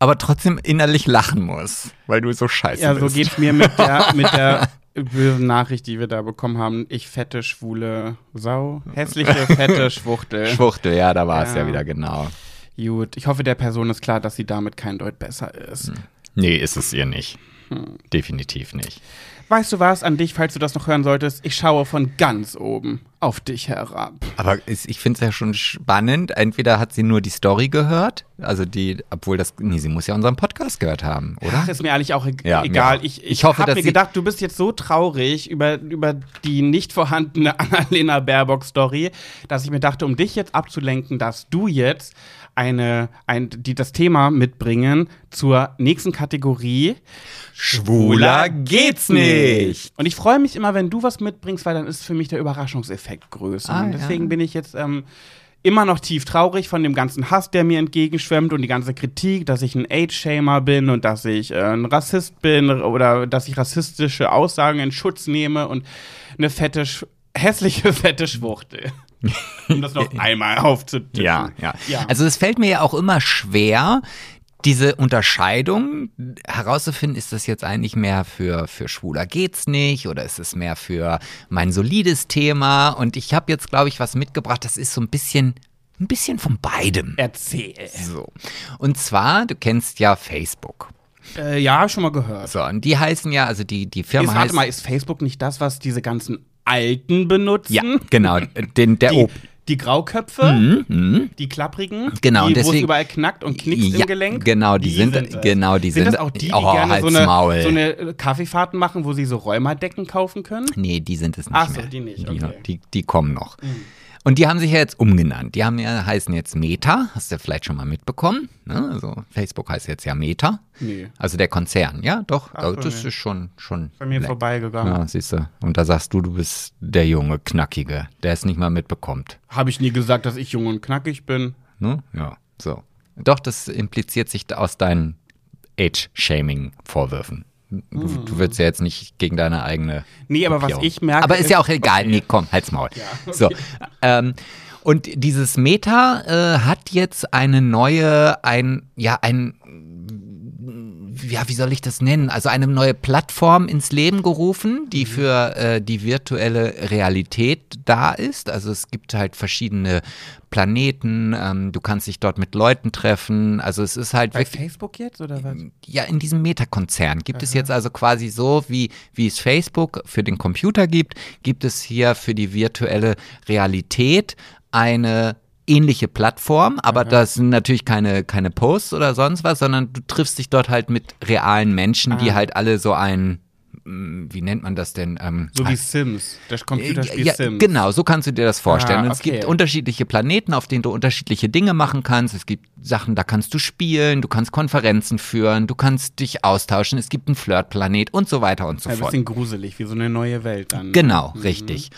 aber trotzdem innerlich lachen muss, weil du so scheiße Ja, so bist. geht's mir mit der, (laughs) mit der böse Nachricht, die wir da bekommen haben. Ich fette, schwule Sau. Hässliche, fette Schwuchtel. Schwuchtel, ja, da war es ja. Ja. wieder genau. Gut, ich hoffe, der Person ist klar, dass sie damit kein Deut besser ist. Nee, ist es ihr nicht. Hm. Definitiv nicht. Weißt du was, an dich, falls du das noch hören solltest, ich schaue von ganz oben auf dich herab. Aber ich finde es ja schon spannend. Entweder hat sie nur die Story gehört, also die, obwohl das, nee, sie muss ja unseren Podcast gehört haben, oder? Ach, ist mir eigentlich auch e Ja, egal. auch. Ich, ich, Ich hoffe, habe mir gedacht, du bist jetzt so traurig über, über die nicht vorhandene (laughs) Annalena Baerbock-Story, dass ich mir dachte, um dich jetzt abzulenken, dass du jetzt eine, ein, die das Thema mitbringen zur nächsten Kategorie. Schwuler geht's nicht. Und ich freue mich immer, wenn du was mitbringst, weil dann ist für mich der Überraschungseffekt größer. Ah, und deswegen ja. bin ich jetzt ähm, immer noch tief traurig von dem ganzen Hass, der mir entgegenschwemmt und die ganze Kritik, dass ich ein Age-Shamer bin und dass ich äh, ein Rassist bin oder dass ich rassistische Aussagen in Schutz nehme und eine fette, hässliche, (laughs) fette Schwuchtel. Um das noch (laughs) einmal aufzutischen. Ja, ja, Ja. Also es fällt mir ja auch immer schwer, diese Unterscheidung herauszufinden, ist das jetzt eigentlich mehr für, für Schwuler geht's nicht oder ist es mehr für mein solides Thema? Und ich habe jetzt, glaube ich, was mitgebracht, das ist so ein bisschen, ein bisschen von beidem. Erzähl. So. Und zwar, du kennst ja Facebook. Äh, ja, schon mal gehört. So, und die heißen ja, also die, die Firma Ist, heißt. warte mal, ist Facebook nicht das, was diese ganzen Alten benutzen? ja, genau. Den, der Die, die Grauköpfe, die klapprigen, Genau, die, wo es überall knackt und knickt Ja, im Gelenk. genau, die sind- es. genau, die sind. sind- das auch die, die Oh, gerne so eine, so eine äh, Kaffeefahrten machen, wo sie so Rheumadecken kaufen können? Nee, die sind es nicht Ach so, mehr. die nicht, Die, okay. die, die kommen noch. Und die haben sich ja jetzt umgenannt. Die haben ja, heißen jetzt Meta, hast du vielleicht schon mal mitbekommen. Ne? Also Facebook heißt jetzt ja Meta. Nee. Also der Konzern, ja, doch. Ach also so, das nee. ist schon, schon. Bei mir vorbeigegangen. Ja, siehst du. Und da sagst du, du bist der junge Knackige, der es nicht mal mitbekommt. Habe ich nie gesagt, dass ich jung und knackig bin. Ne? Ja, so. Doch, das impliziert sich aus deinen Age-Shaming-Vorwürfen. Du, du würdest ja jetzt nicht gegen deine eigene. Nee, aber was Gruppierung. ich merke. Aber ist ja auch egal. Nee, komm, halt's Maul. So. Ähm, und dieses Meta äh, hat jetzt eine neue, ein, ja, ein, ja, wie soll ich das nennen? Also eine neue Plattform ins Leben gerufen, die für äh, die virtuelle Realität da ist. Also es gibt halt verschiedene Planeten, ähm, du kannst dich dort mit Leuten treffen. Also es ist halt Bei Facebook jetzt oder was? ja, in diesem Meta-Konzern gibt es jetzt also quasi so, wie, wie es Facebook für den Computer gibt, gibt es hier für die virtuelle Realität eine ähnliche Plattform, aber das sind natürlich keine, keine Posts oder sonst was, sondern du triffst dich dort halt mit realen Menschen, die Ah. halt alle so ein, mm, wie nennt man das denn? Ähm, So wie Sims. Das Computerspiel ja, Sims. Genau, so kannst du dir das vorstellen. Ah, Und es okay. gibt unterschiedliche Planeten, auf denen du unterschiedliche Dinge machen kannst. Es gibt Sachen, da kannst du spielen, du kannst Konferenzen führen, du kannst dich austauschen. Es gibt einen Flirtplanet und so weiter und so Ein fort. bisschen gruselig, wie so eine neue Welt dann. Genau, richtig.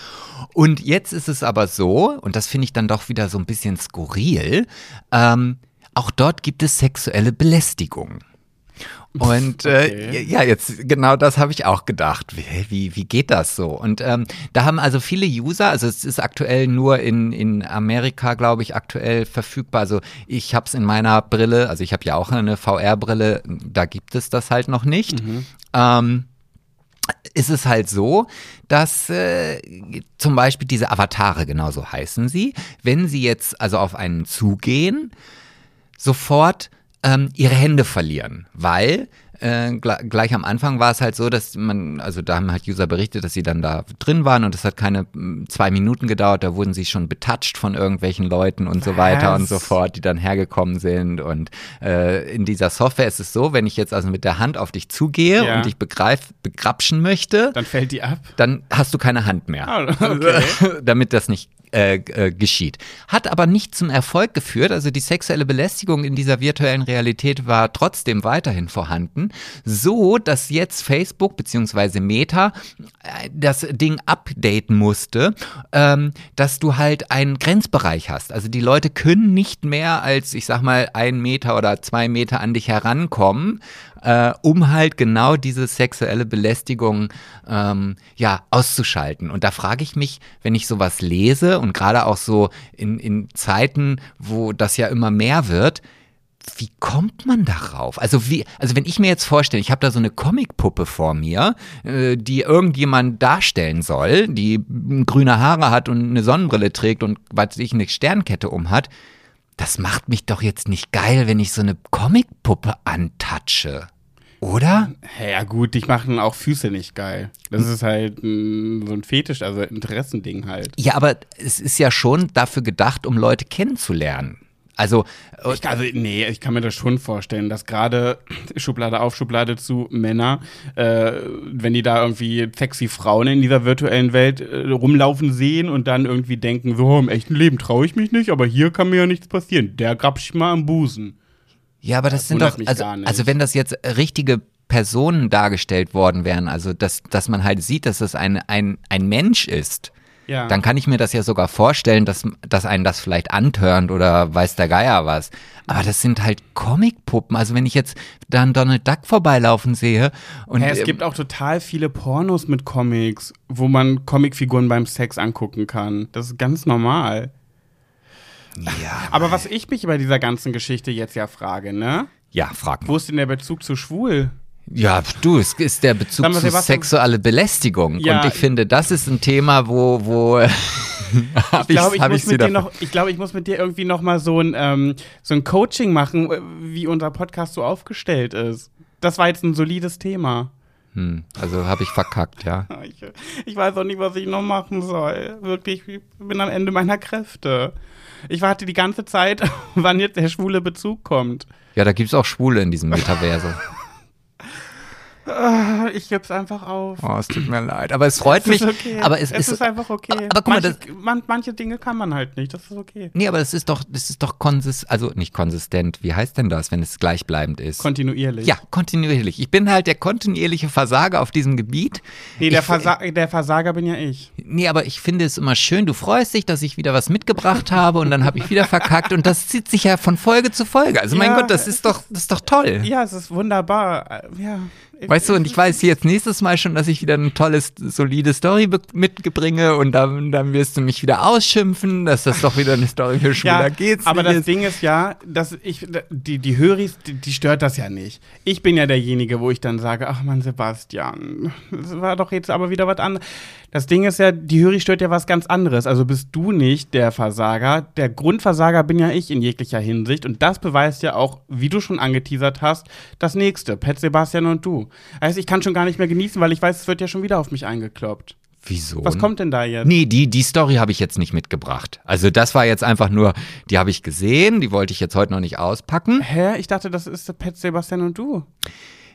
Und jetzt ist es aber so, und das finde ich dann doch wieder so ein bisschen skurril, ähm, auch dort gibt es sexuelle Belästigung. Und äh, Okay. ja, jetzt genau das habe ich auch gedacht. Wie, wie, wie geht das so? Und ähm, da haben also viele User, also es ist aktuell nur in, in Amerika, glaube ich, aktuell verfügbar. Also ich habe es in meiner Brille, also ich habe ja auch eine VR-Brille, da gibt es das halt noch nicht. Ähm, ist es halt so, dass äh, zum Beispiel diese Avatare, genauso heißen sie, wenn sie jetzt also auf einen zugehen, sofort ähm, ihre Hände verlieren, weil äh, gle- gleich am Anfang war es halt so, dass man, also da haben halt User berichtet, dass sie dann da drin waren und es hat keine zwei Minuten gedauert, da wurden sie schon betatscht von irgendwelchen Leuten und so weiter und Was? so fort, die dann hergekommen sind und äh, in dieser Software ist es so, wenn ich jetzt also mit der Hand auf dich zugehe Ja. und dich begreif, begrapschen möchte, Dann fällt die ab. dann hast du keine Hand mehr. Ah, (laughs) okay. (laughs) damit das nicht äh, äh, geschieht. Hat aber nicht zum Erfolg geführt. Also die sexuelle Belästigung in dieser virtuellen Realität war trotzdem weiterhin vorhanden. So, dass jetzt Facebook bzw. Meta äh, das Ding updaten musste, ähm, dass du halt einen Grenzbereich hast. Also die Leute können nicht mehr als, ich sag mal, ein Meter oder zwei Meter an dich herankommen, äh, um halt genau diese sexuelle Belästigung ähm, ja auszuschalten. Und da frage ich mich, wenn ich sowas lese und gerade auch so in, in Zeiten, wo das ja immer mehr wird, wie kommt man darauf? Also wie, also wenn ich mir jetzt vorstelle, ich habe da so eine Comicpuppe vor mir, äh, die irgendjemand darstellen soll, die grüne Haare hat und eine Sonnenbrille trägt und was ich eine Sternkette um hat, das macht mich doch jetzt nicht geil, wenn ich so eine Comicpuppe antatsche. Oder? Ja gut, dich machen auch Füße nicht geil. Das ist halt mm, so ein Fetisch, also Interessending halt. Ja, aber es ist ja schon dafür gedacht, um Leute kennenzulernen. Also, Ich, also, nee, ich kann mir das schon vorstellen, dass gerade (clears throat) Schublade auf, Schublade zu Männer, äh, wenn die da irgendwie sexy Frauen in dieser virtuellen Welt äh, rumlaufen sehen und dann irgendwie denken, so im echten Leben traue ich mich nicht, aber hier kann mir ja nichts passieren. Der grapscht mal am Busen. ja, aber das, Das sind doch, also, also wenn das jetzt richtige Personen dargestellt worden wären, also dass, dass man halt sieht, dass es ein, ein, ein Mensch ist, Ja. dann kann ich mir das ja sogar vorstellen, dass, dass einen das vielleicht antörnt oder weiß der Geier was. Aber das sind halt Comicpuppen. Also wenn ich jetzt dann Donald Duck vorbeilaufen sehe und Hä, es äh, gibt auch total viele Pornos mit Comics, wo man Comicfiguren beim Sex angucken kann. Das ist ganz normal. ja, Aber was ich mich bei dieser ganzen Geschichte jetzt ja frage, ne? ja, frag mal. Wo ist denn der Bezug zu schwul? Ja, du, es ist der Bezug zu sexuelle Belästigung. Ja. Und ich finde, das ist ein Thema, wo, wo (laughs) Ich glaube, ich, hab muss mit dir noch, ich glaube, ich muss mit dir irgendwie noch mal so ein, ähm, so ein Coaching machen, äh, wie unser Podcast so aufgestellt ist. Das war jetzt ein solides Thema. Hm, also habe ich verkackt, ja. (laughs) Ich, ich weiß auch nicht, was ich noch machen soll. Wirklich, ich bin am Ende meiner Kräfte. Ich warte die ganze Zeit, (laughs) wann jetzt der schwule Bezug kommt. Ja, da gibt's auch Schwule in diesem Metaverse. Ah, Ich gebe es einfach auf. Oh, es tut mir leid. Aber es freut Es mich. ist okay. Aber es, es ist, einfach okay. Aber, aber guck mal, manche, das, man, manche Dinge kann man halt nicht. Das ist okay. nee, aber das ist doch, das ist doch konsistent, also nicht konsistent. Wie heißt denn das, wenn es gleichbleibend ist? Kontinuierlich. ja, kontinuierlich. Ich bin halt der kontinuierliche Versager auf diesem Gebiet. Nee, der, ich, Versa der Versager bin ja ich. Nee, aber ich finde es immer schön. Du freust dich, dass ich wieder was mitgebracht habe und dann habe ich wieder verkackt und das zieht sich ja von Folge zu Folge. Also mein Ja, Gott, das ist doch, das ist doch toll. Ja, es ist wunderbar. Äh, Ja. Weißt du, und ich weiß jetzt nächstes Mal schon, dass ich wieder eine tolle, solide Story mitbringe und dann, dann wirst du mich wieder ausschimpfen, dass das doch wieder eine Story für (laughs) Schwuler Ja, geht's. aber das ist. Ding ist ja, dass ich, die, die Höris, die, die stört das ja nicht. Ich bin ja derjenige, wo ich dann sage, ach man, Sebastian, das war doch jetzt aber wieder was anderes. Das Ding ist ja, die Höri stört ja was ganz anderes. Also bist du nicht der Versager. Der Grundversager bin ja ich in jeglicher Hinsicht. Und das beweist ja auch, wie du schon angeteasert hast, das nächste, Pet Sebastian und du. Also ich kann schon gar nicht mehr genießen, weil ich weiß, es wird ja schon wieder auf mich eingekloppt. Wieso? Was kommt denn da jetzt? Nee, die, die Story habe ich jetzt nicht mitgebracht. Also das war jetzt einfach nur, die habe ich gesehen, die wollte ich jetzt heute noch nicht auspacken. Hä? Ich dachte, das ist Pet Sebastian und du.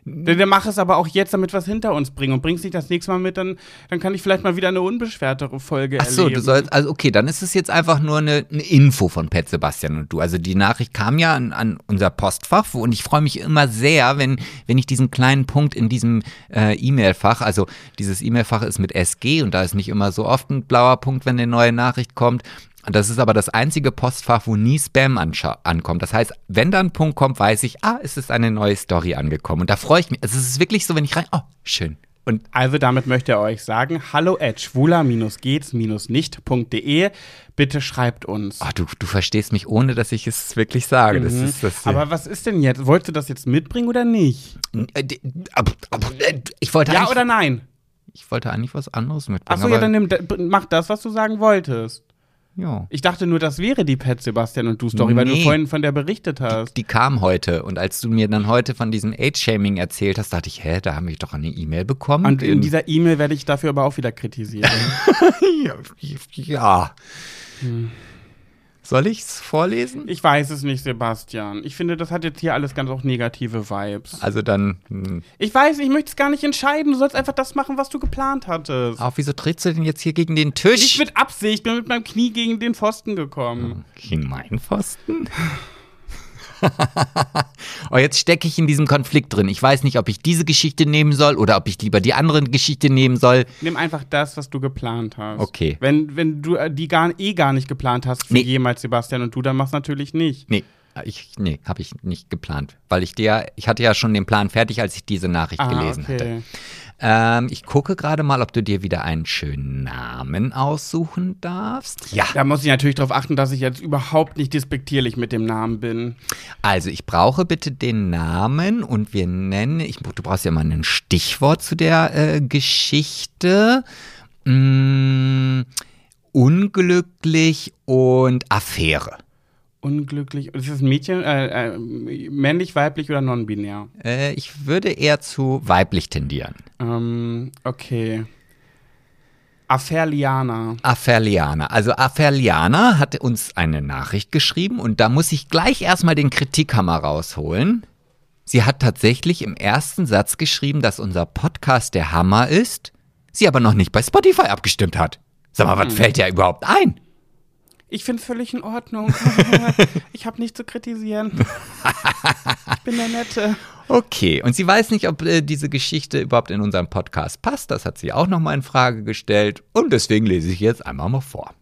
Der, der mach es aber auch jetzt, damit wir es hinter uns bringen und bringst nicht das nächste Mal mit, dann, dann kann ich vielleicht mal wieder eine unbeschwertere Folge Ach so, erleben. du sollst, also okay, dann ist es jetzt einfach nur eine, eine Info von Pet Sebastian und du. Also die Nachricht kam ja an, an unser Postfach und ich freue mich immer sehr, wenn, wenn ich diesen kleinen Punkt in diesem äh, E-Mail-Fach, also dieses E-Mail-Fach ist mit SG und da ist nicht immer so oft ein blauer Punkt, wenn eine neue Nachricht kommt. Das ist aber das einzige Postfach, wo nie Spam ankommt. Das heißt, wenn da ein Punkt kommt, weiß ich, ah, es ist eine neue Story angekommen. Und da freue ich mich. Also es ist wirklich so, wenn ich rein, oh, schön. Und Also damit möchte er euch sagen, hallo at schwuler-gehts-nicht.de. Bitte schreibt uns. oh, du, du verstehst mich, ohne dass ich es wirklich sage. Das Mhm. ist, das, Aber was ist denn jetzt? Wolltest du das jetzt mitbringen oder nicht? Äh, äh, Ich wollte, Ja oder nein? ich wollte eigentlich was anderes mitbringen. Achso, ja, dann nimm, mach das, was du sagen wolltest. Ja. Ich dachte nur, das wäre die Pet Sebastian und du Story, weil du Nee. vorhin von der berichtet hast. Die kam heute und als du mir dann heute von diesem Age-Shaming erzählt hast, dachte ich, hä, da habe ich doch eine E-Mail bekommen. Und in dieser E-Mail werde ich dafür aber auch wieder kritisieren. (laughs) ja. ja. Soll ich's vorlesen? Ich weiß es nicht, Sebastian. Ich finde, das hat jetzt hier alles ganz auch negative Vibes. Also dann, hm. Ich weiß, ich möchte es gar nicht entscheiden. Du sollst einfach das machen, was du geplant hattest. auch wieso trittst du denn jetzt hier gegen den Tisch? Nicht mit Absicht, ich bin mit meinem Knie gegen den Pfosten gekommen. Gegen meinen Pfosten? (sighs) oh, jetzt stecke ich in diesem Konflikt drin. Ich weiß nicht, ob ich diese Geschichte nehmen soll oder ob ich lieber die andere Geschichte nehmen soll. Nimm einfach das, was du geplant hast. Okay. Wenn, wenn du äh, die gar, eh gar nicht geplant hast für Nee. jemals Sebastian und du, dann mach's natürlich nicht. Nee. Ich, nee, habe ich nicht geplant, weil ich dir, ich hatte ja schon den Plan fertig, als ich diese Nachricht Ah, gelesen okay. hatte. Ähm, ich gucke gerade mal, ob du dir wieder einen schönen Namen aussuchen darfst. Ja. Da muss ich natürlich darauf achten, dass ich jetzt überhaupt nicht despektierlich mit dem Namen bin. Also ich brauche bitte den Namen und wir nennen, ich, du brauchst ja mal ein Stichwort zu der äh, Geschichte. Mm, unglücklich und Affäre. Unglücklich. Ist das ein Mädchen? Äh, äh, männlich, weiblich oder non-binär? Äh, ich würde eher zu weiblich tendieren. Ähm, okay. Affairliana. Aferliana. Also Aferliana hat uns eine Nachricht geschrieben und da muss ich gleich erstmal den Kritikhammer rausholen. Sie hat tatsächlich im ersten Satz geschrieben, dass unser Podcast der Hammer ist, sie aber noch nicht bei Spotify abgestimmt hat. Sag mal, was fällt dir überhaupt ein? Ich finde völlig in Ordnung. (laughs) ich habe nichts zu kritisieren. (laughs) ich bin der Nette. Okay, und sie weiß nicht, ob äh, diese Geschichte überhaupt in unseren Podcast passt. Das hat sie auch nochmal in Frage gestellt. Und deswegen lese ich jetzt einmal mal vor.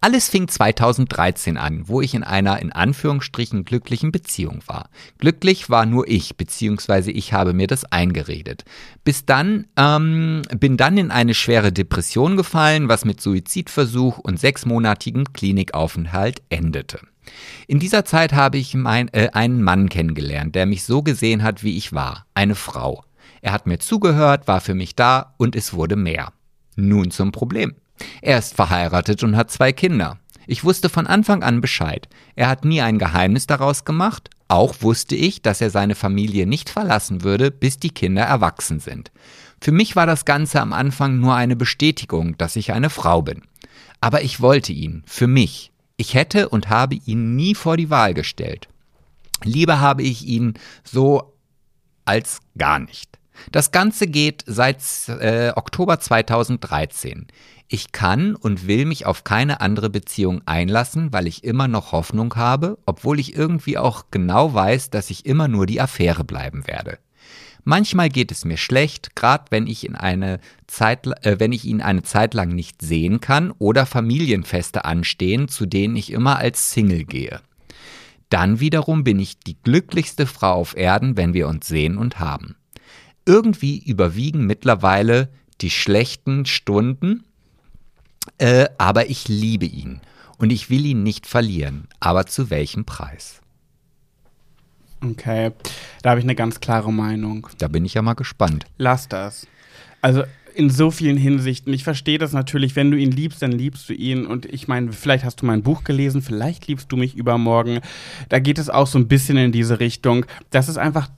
Alles fing 2013 an, wo ich in einer in Anführungsstrichen glücklichen Beziehung war. Glücklich war nur ich, beziehungsweise ich habe mir das eingeredet. Bis dann, ähm, bin dann in eine schwere Depression gefallen, was mit Suizidversuch und sechsmonatigen Klinikaufenthalt endete. In dieser Zeit habe ich mein, äh, einen Mann kennengelernt, der mich so gesehen hat, wie ich war. Eine Frau. Er hat mir zugehört, war für mich da und es wurde mehr. Nun zum Problem. Er ist verheiratet und hat zwei Kinder. Ich wusste von Anfang an Bescheid. Er hat nie ein Geheimnis daraus gemacht. Auch wusste ich, dass er seine Familie nicht verlassen würde, bis die Kinder erwachsen sind. Für mich war das Ganze am Anfang nur eine Bestätigung, dass ich eine Frau bin. Aber ich wollte ihn, für mich. Ich hätte und habe ihn nie vor die Wahl gestellt. Lieber habe ich ihn so als gar nicht. Das Ganze geht seit äh, Oktober 2013. Ich kann und will mich auf keine andere Beziehung einlassen, weil ich immer noch Hoffnung habe, obwohl ich irgendwie auch genau weiß, dass ich immer nur die Affäre bleiben werde. Manchmal geht es mir schlecht, gerade wenn ich in eine Zeit, äh, wenn ich ihn eine Zeit lang nicht sehen kann oder Familienfeste anstehen, zu denen ich immer als Single gehe. Dann wiederum bin ich die glücklichste Frau auf Erden, wenn wir uns sehen und haben. Irgendwie überwiegen mittlerweile die schlechten Stunden, äh, aber ich liebe ihn und ich will ihn nicht verlieren. Aber zu welchem Preis? Okay. Da habe ich eine ganz klare Meinung. Da bin ich ja mal gespannt. Lass das. Also in so vielen Hinsichten. Ich verstehe das natürlich, wenn du ihn liebst, dann liebst du ihn. Und ich meine, vielleicht hast du mein Buch gelesen, vielleicht liebst du mich übermorgen. Da geht es auch so ein bisschen in diese Richtung. Das ist einfach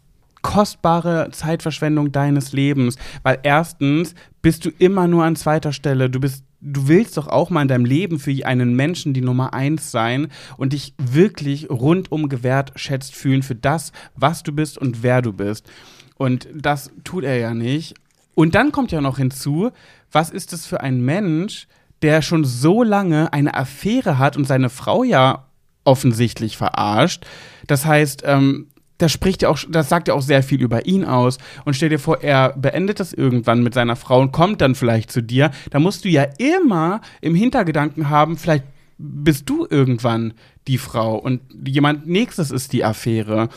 kostbare Zeitverschwendung deines Lebens. Weil erstens bist du immer nur an zweiter Stelle. Du bist du willst doch auch mal in deinem Leben für einen Menschen die Nummer eins sein und dich wirklich rundum gewertschätzt fühlen für das, was du bist und wer du bist. Und das tut er ja nicht. Und dann kommt ja noch hinzu, was ist das für ein Mensch, der schon so lange eine Affäre hat und seine Frau ja offensichtlich verarscht. Das heißt, ähm, das spricht ja auch, das sagt ja auch sehr viel über ihn aus. Und stell dir vor, er beendet das irgendwann mit seiner Frau und kommt dann vielleicht zu dir. Da musst du ja immer im Hintergedanken haben, vielleicht bist du irgendwann die Frau und jemand nächstes ist die Affäre.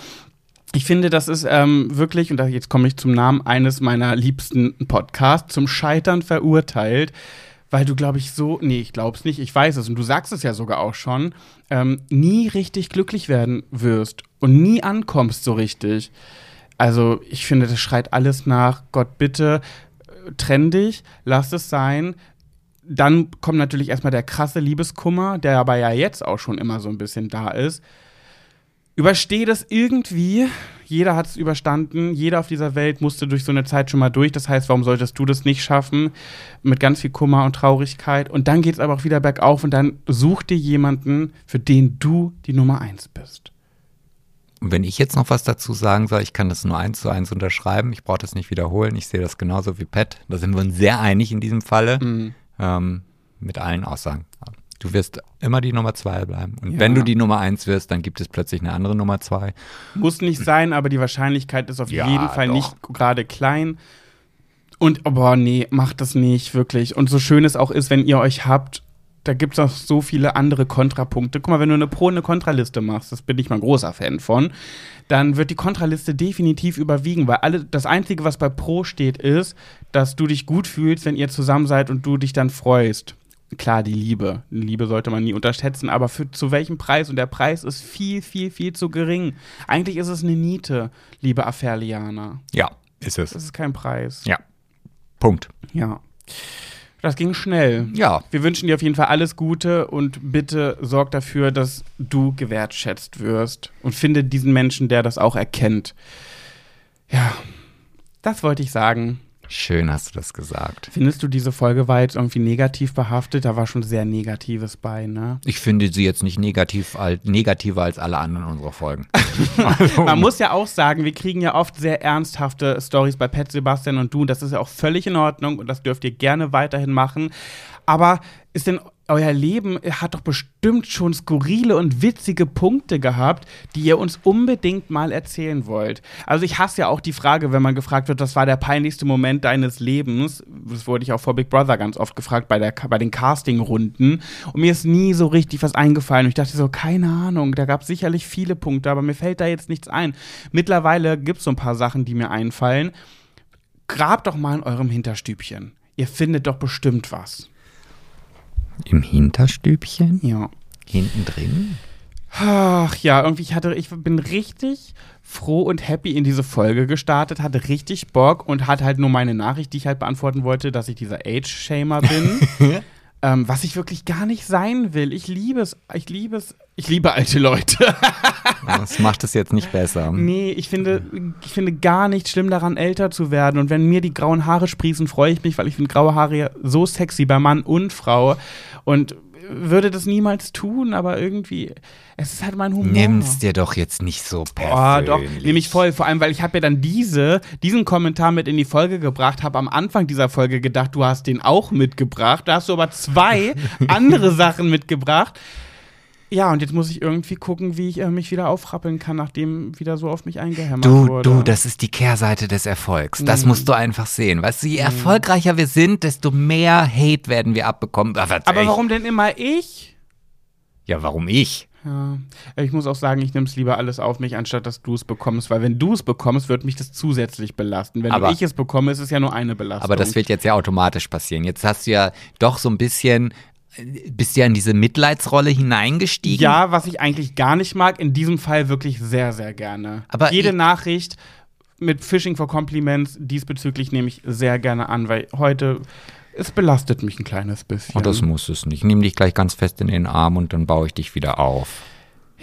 Ich finde, das ist ähm, wirklich, und da, jetzt komme ich zum Namen eines meiner liebsten Podcasts, zum Scheitern verurteilt, weil du, glaube ich, so, nee, ich glaube es nicht, ich weiß es, und du sagst es ja sogar auch schon, ähm, nie richtig glücklich werden wirst und nie ankommst so richtig. Also, ich finde, das schreit alles nach, Gott, bitte, äh, trenn dich, lass es sein. Dann kommt natürlich erstmal der krasse Liebeskummer, der aber ja jetzt auch schon immer so ein bisschen da ist. Übersteh das irgendwie. Jeder hat es überstanden. Jeder auf dieser Welt musste durch so eine Zeit schon mal durch. Das heißt, warum solltest du das nicht schaffen? Mit ganz viel Kummer und Traurigkeit. Und dann geht es aber auch wieder bergauf und dann such dir jemanden, für den du die Nummer eins bist. Und wenn ich jetzt noch was dazu sagen soll, ich kann das nur eins zu eins unterschreiben. Ich brauche das nicht wiederholen. Ich sehe das genauso wie Pat. Da sind wir uns sehr einig in diesem Falle. Mhm. Ähm, mit allen Aussagen. Du wirst immer die Nummer zwei bleiben. Und Ja. wenn du die Nummer eins wirst, dann gibt es plötzlich eine andere Nummer zwei. Muss nicht sein, aber die Wahrscheinlichkeit ist auf Ja, jeden Fall doch. nicht gerade klein. Und, oh, boah, nee, macht das nicht, wirklich. Und so schön es auch ist, wenn ihr euch habt, da gibt es noch so viele andere Kontrapunkte. Guck mal, wenn du eine Pro- und eine Kontraliste machst, das bin ich mal ein großer Fan von, dann wird die Kontraliste definitiv überwiegen, weil alle, das Einzige, was bei Pro steht, ist, dass du dich gut fühlst, wenn ihr zusammen seid und du dich dann freust. Klar, die Liebe. Liebe sollte man nie unterschätzen, aber für zu welchem Preis? Und der Preis ist viel, viel, viel zu gering. Eigentlich ist es eine Niete, liebe Aferlianer. Ja, ist es. Das ist kein Preis. Ja. Punkt. Ja. Das ging schnell. Ja. Wir wünschen dir auf jeden Fall alles Gute und bitte sorg dafür, dass du gewertschätzt wirst und finde diesen Menschen, der das auch erkennt. Ja, das wollte ich sagen. Schön hast du das gesagt. Findest du, diese Folge war jetzt irgendwie negativ behaftet? Da war schon sehr Negatives bei, ne? Ich finde sie jetzt nicht negativ, als, negativer als alle anderen unserer Folgen. (laughs) Also, Man muss ja auch sagen, wir kriegen ja oft sehr ernsthafte Stories bei Pet Sebastian und du. Und das ist ja auch völlig in Ordnung und das dürft ihr gerne weiterhin machen. Aber ist denn euer Leben hat doch bestimmt schon skurrile und witzige Punkte gehabt, die ihr uns unbedingt mal erzählen wollt. Also ich hasse ja auch die Frage, wenn man gefragt wird, was war der peinlichste Moment deines Lebens? Das wurde ich auch vor Big Brother ganz oft gefragt bei, der, bei den Castingrunden. Und mir ist nie so richtig was eingefallen. Und ich dachte so, keine Ahnung, da gab es sicherlich viele Punkte, aber mir fällt da jetzt nichts ein. Mittlerweile gibt es so ein paar Sachen, die mir einfallen. Grabt doch mal in eurem Hinterstübchen. Ihr findet doch bestimmt was. Im Hinterstübchen? Ja. Hinten drin? Ach ja, irgendwie ich hatte, ich bin richtig froh und happy in diese Folge gestartet, hatte richtig Bock und hatte halt nur meine Nachricht, die ich halt beantworten wollte, dass ich dieser Age-Shamer bin. (laughs) ähm, was ich wirklich gar nicht sein will. Ich liebe es, ich liebe es, ich liebe alte Leute. (laughs) Das macht es jetzt nicht besser. nee, ich finde, ich finde gar nicht schlimm daran, älter zu werden. Und wenn mir die grauen Haare sprießen, freue ich mich, weil ich finde graue Haare ja so sexy bei Mann und Frau. Und würde das niemals tun, aber irgendwie, es ist halt mein Humor. Nimm's dir doch jetzt nicht so Oh, persönlich. doch, nehme ich voll. Vor allem, weil ich habe ja dann diese, diesen Kommentar mit in die Folge gebracht, habe am Anfang dieser Folge gedacht, du hast den auch mitgebracht. Da hast du aber zwei (laughs) andere Sachen mitgebracht. Ja, und jetzt muss ich irgendwie gucken, wie ich äh, mich wieder aufrappeln kann, nachdem wieder so auf mich eingehämmert Du, wurde. du, das ist die Kehrseite des Erfolgs. Das Mhm. musst du einfach sehen. Weißt du, je erfolgreicher wir sind, desto mehr Hate werden wir abbekommen. Aber, aber warum denn immer ich? Ja, warum ich? Ja, ich muss auch sagen, ich nehme es lieber alles auf mich, anstatt dass du es bekommst, weil wenn du es bekommst, wird mich das zusätzlich belasten. Wenn Aber- ich es bekomme, ist es ja nur eine Belastung. Aber das wird jetzt ja automatisch passieren. Jetzt hast du ja doch so ein bisschen, äh, bist ja in diese Mitleidsrolle hineingestiegen. Ja, was ich eigentlich gar nicht mag, in diesem Fall wirklich sehr, sehr gerne. Aber Jede ich- Nachricht mit Phishing for Compliments diesbezüglich nehme ich sehr gerne an, weil heute, es belastet mich ein kleines bisschen. Und das muss es nicht. Nimm dich gleich ganz fest in den Arm und dann baue ich dich wieder auf.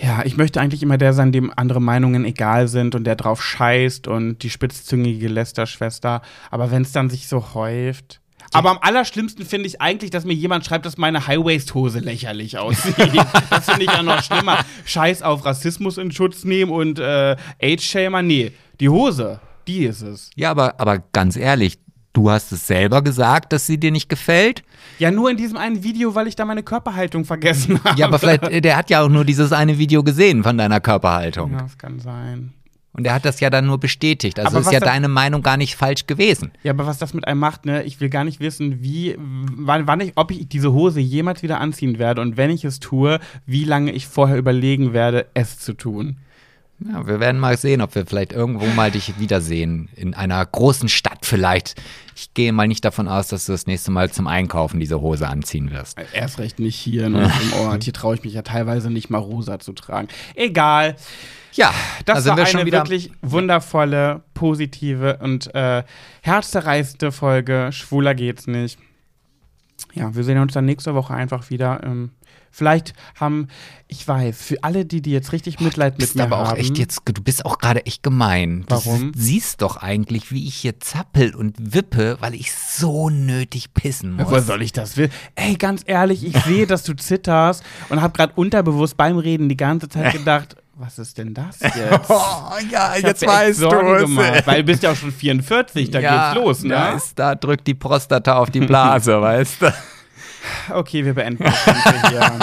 ja, ich möchte eigentlich immer der sein, dem andere Meinungen egal sind und der drauf scheißt und die spitzzüngige Lästerschwester. Aber wenn es dann sich so häuft. Aber am allerschlimmsten finde ich eigentlich, dass mir jemand schreibt, dass meine High-Waist-Hose lächerlich aussieht. (laughs) das finde ich ja noch schlimmer. Scheiß auf Rassismus in Schutz nehmen und äh, Age-Shamer. Nee, die Hose, die ist es. Ja, aber, aber ganz ehrlich, du hast es selber gesagt, dass sie dir nicht gefällt. Ja, nur in diesem einen Video, weil ich da meine Körperhaltung vergessen habe. Ja, aber vielleicht, äh, der hat ja auch nur dieses eine Video gesehen von deiner Körperhaltung. Ja, das kann sein. Und der hat das ja dann nur bestätigt. Also Aber ist ja da- deine Meinung gar nicht falsch gewesen. Ja, aber was das mit einem macht, ne? Ich will gar nicht wissen, wie, wann, wann ich, ob ich diese Hose jemals wieder anziehen werde und wenn ich es tue, wie lange ich vorher überlegen werde, es zu tun. Ja, wir werden mal sehen, ob wir vielleicht irgendwo mal dich wiedersehen. In einer großen Stadt vielleicht. Ich gehe mal nicht davon aus, dass du das nächste Mal zum Einkaufen diese Hose anziehen wirst. Erst recht nicht hier ne, (laughs) im Ort. Hier traue ich mich ja teilweise nicht mal rosa zu tragen. Egal. Ja, Das da war eine wirklich wundervolle, positive und äh, herzzerreißende Folge. Schwuler geht's nicht. Ja, wir sehen uns dann nächste Woche einfach wieder. Ähm, vielleicht haben, ich weiß, für alle, die, die jetzt richtig Mitleid Du mit bist mir aber auch haben. echt jetzt, du bist auch gerade echt gemein. Warum? Du siehst doch eigentlich, wie ich hier zappel und wippe, weil ich so nötig pissen muss. Woher soll ich das will? Ey, ganz ehrlich, ich sehe, dass du zitterst und habe gerade unterbewusst beim Reden die ganze Zeit (laughs) gedacht, was ist denn das (laughs) jetzt? Oh, ja, Ich mir echt Sorgen gemacht, weil du bist ja auch schon 44, da ja, geht's los, ne? Da, ist, da drückt die Prostata auf die Blase, (laughs) weißt du? Okay, wir beenden das Ganze hier.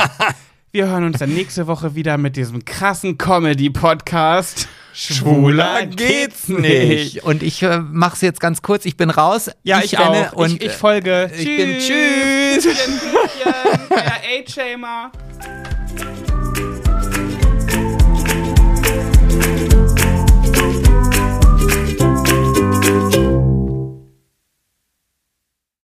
Wir hören uns dann nächste Woche wieder mit diesem krassen Comedy-Podcast. Schwuler geht's nicht. Und ich äh, mach's jetzt ganz kurz. Ich bin raus. Ja, ich, renne auch. Und ich, ich folge. ich bin tschüss. Tschüss. Der (laughs) A-Shamer.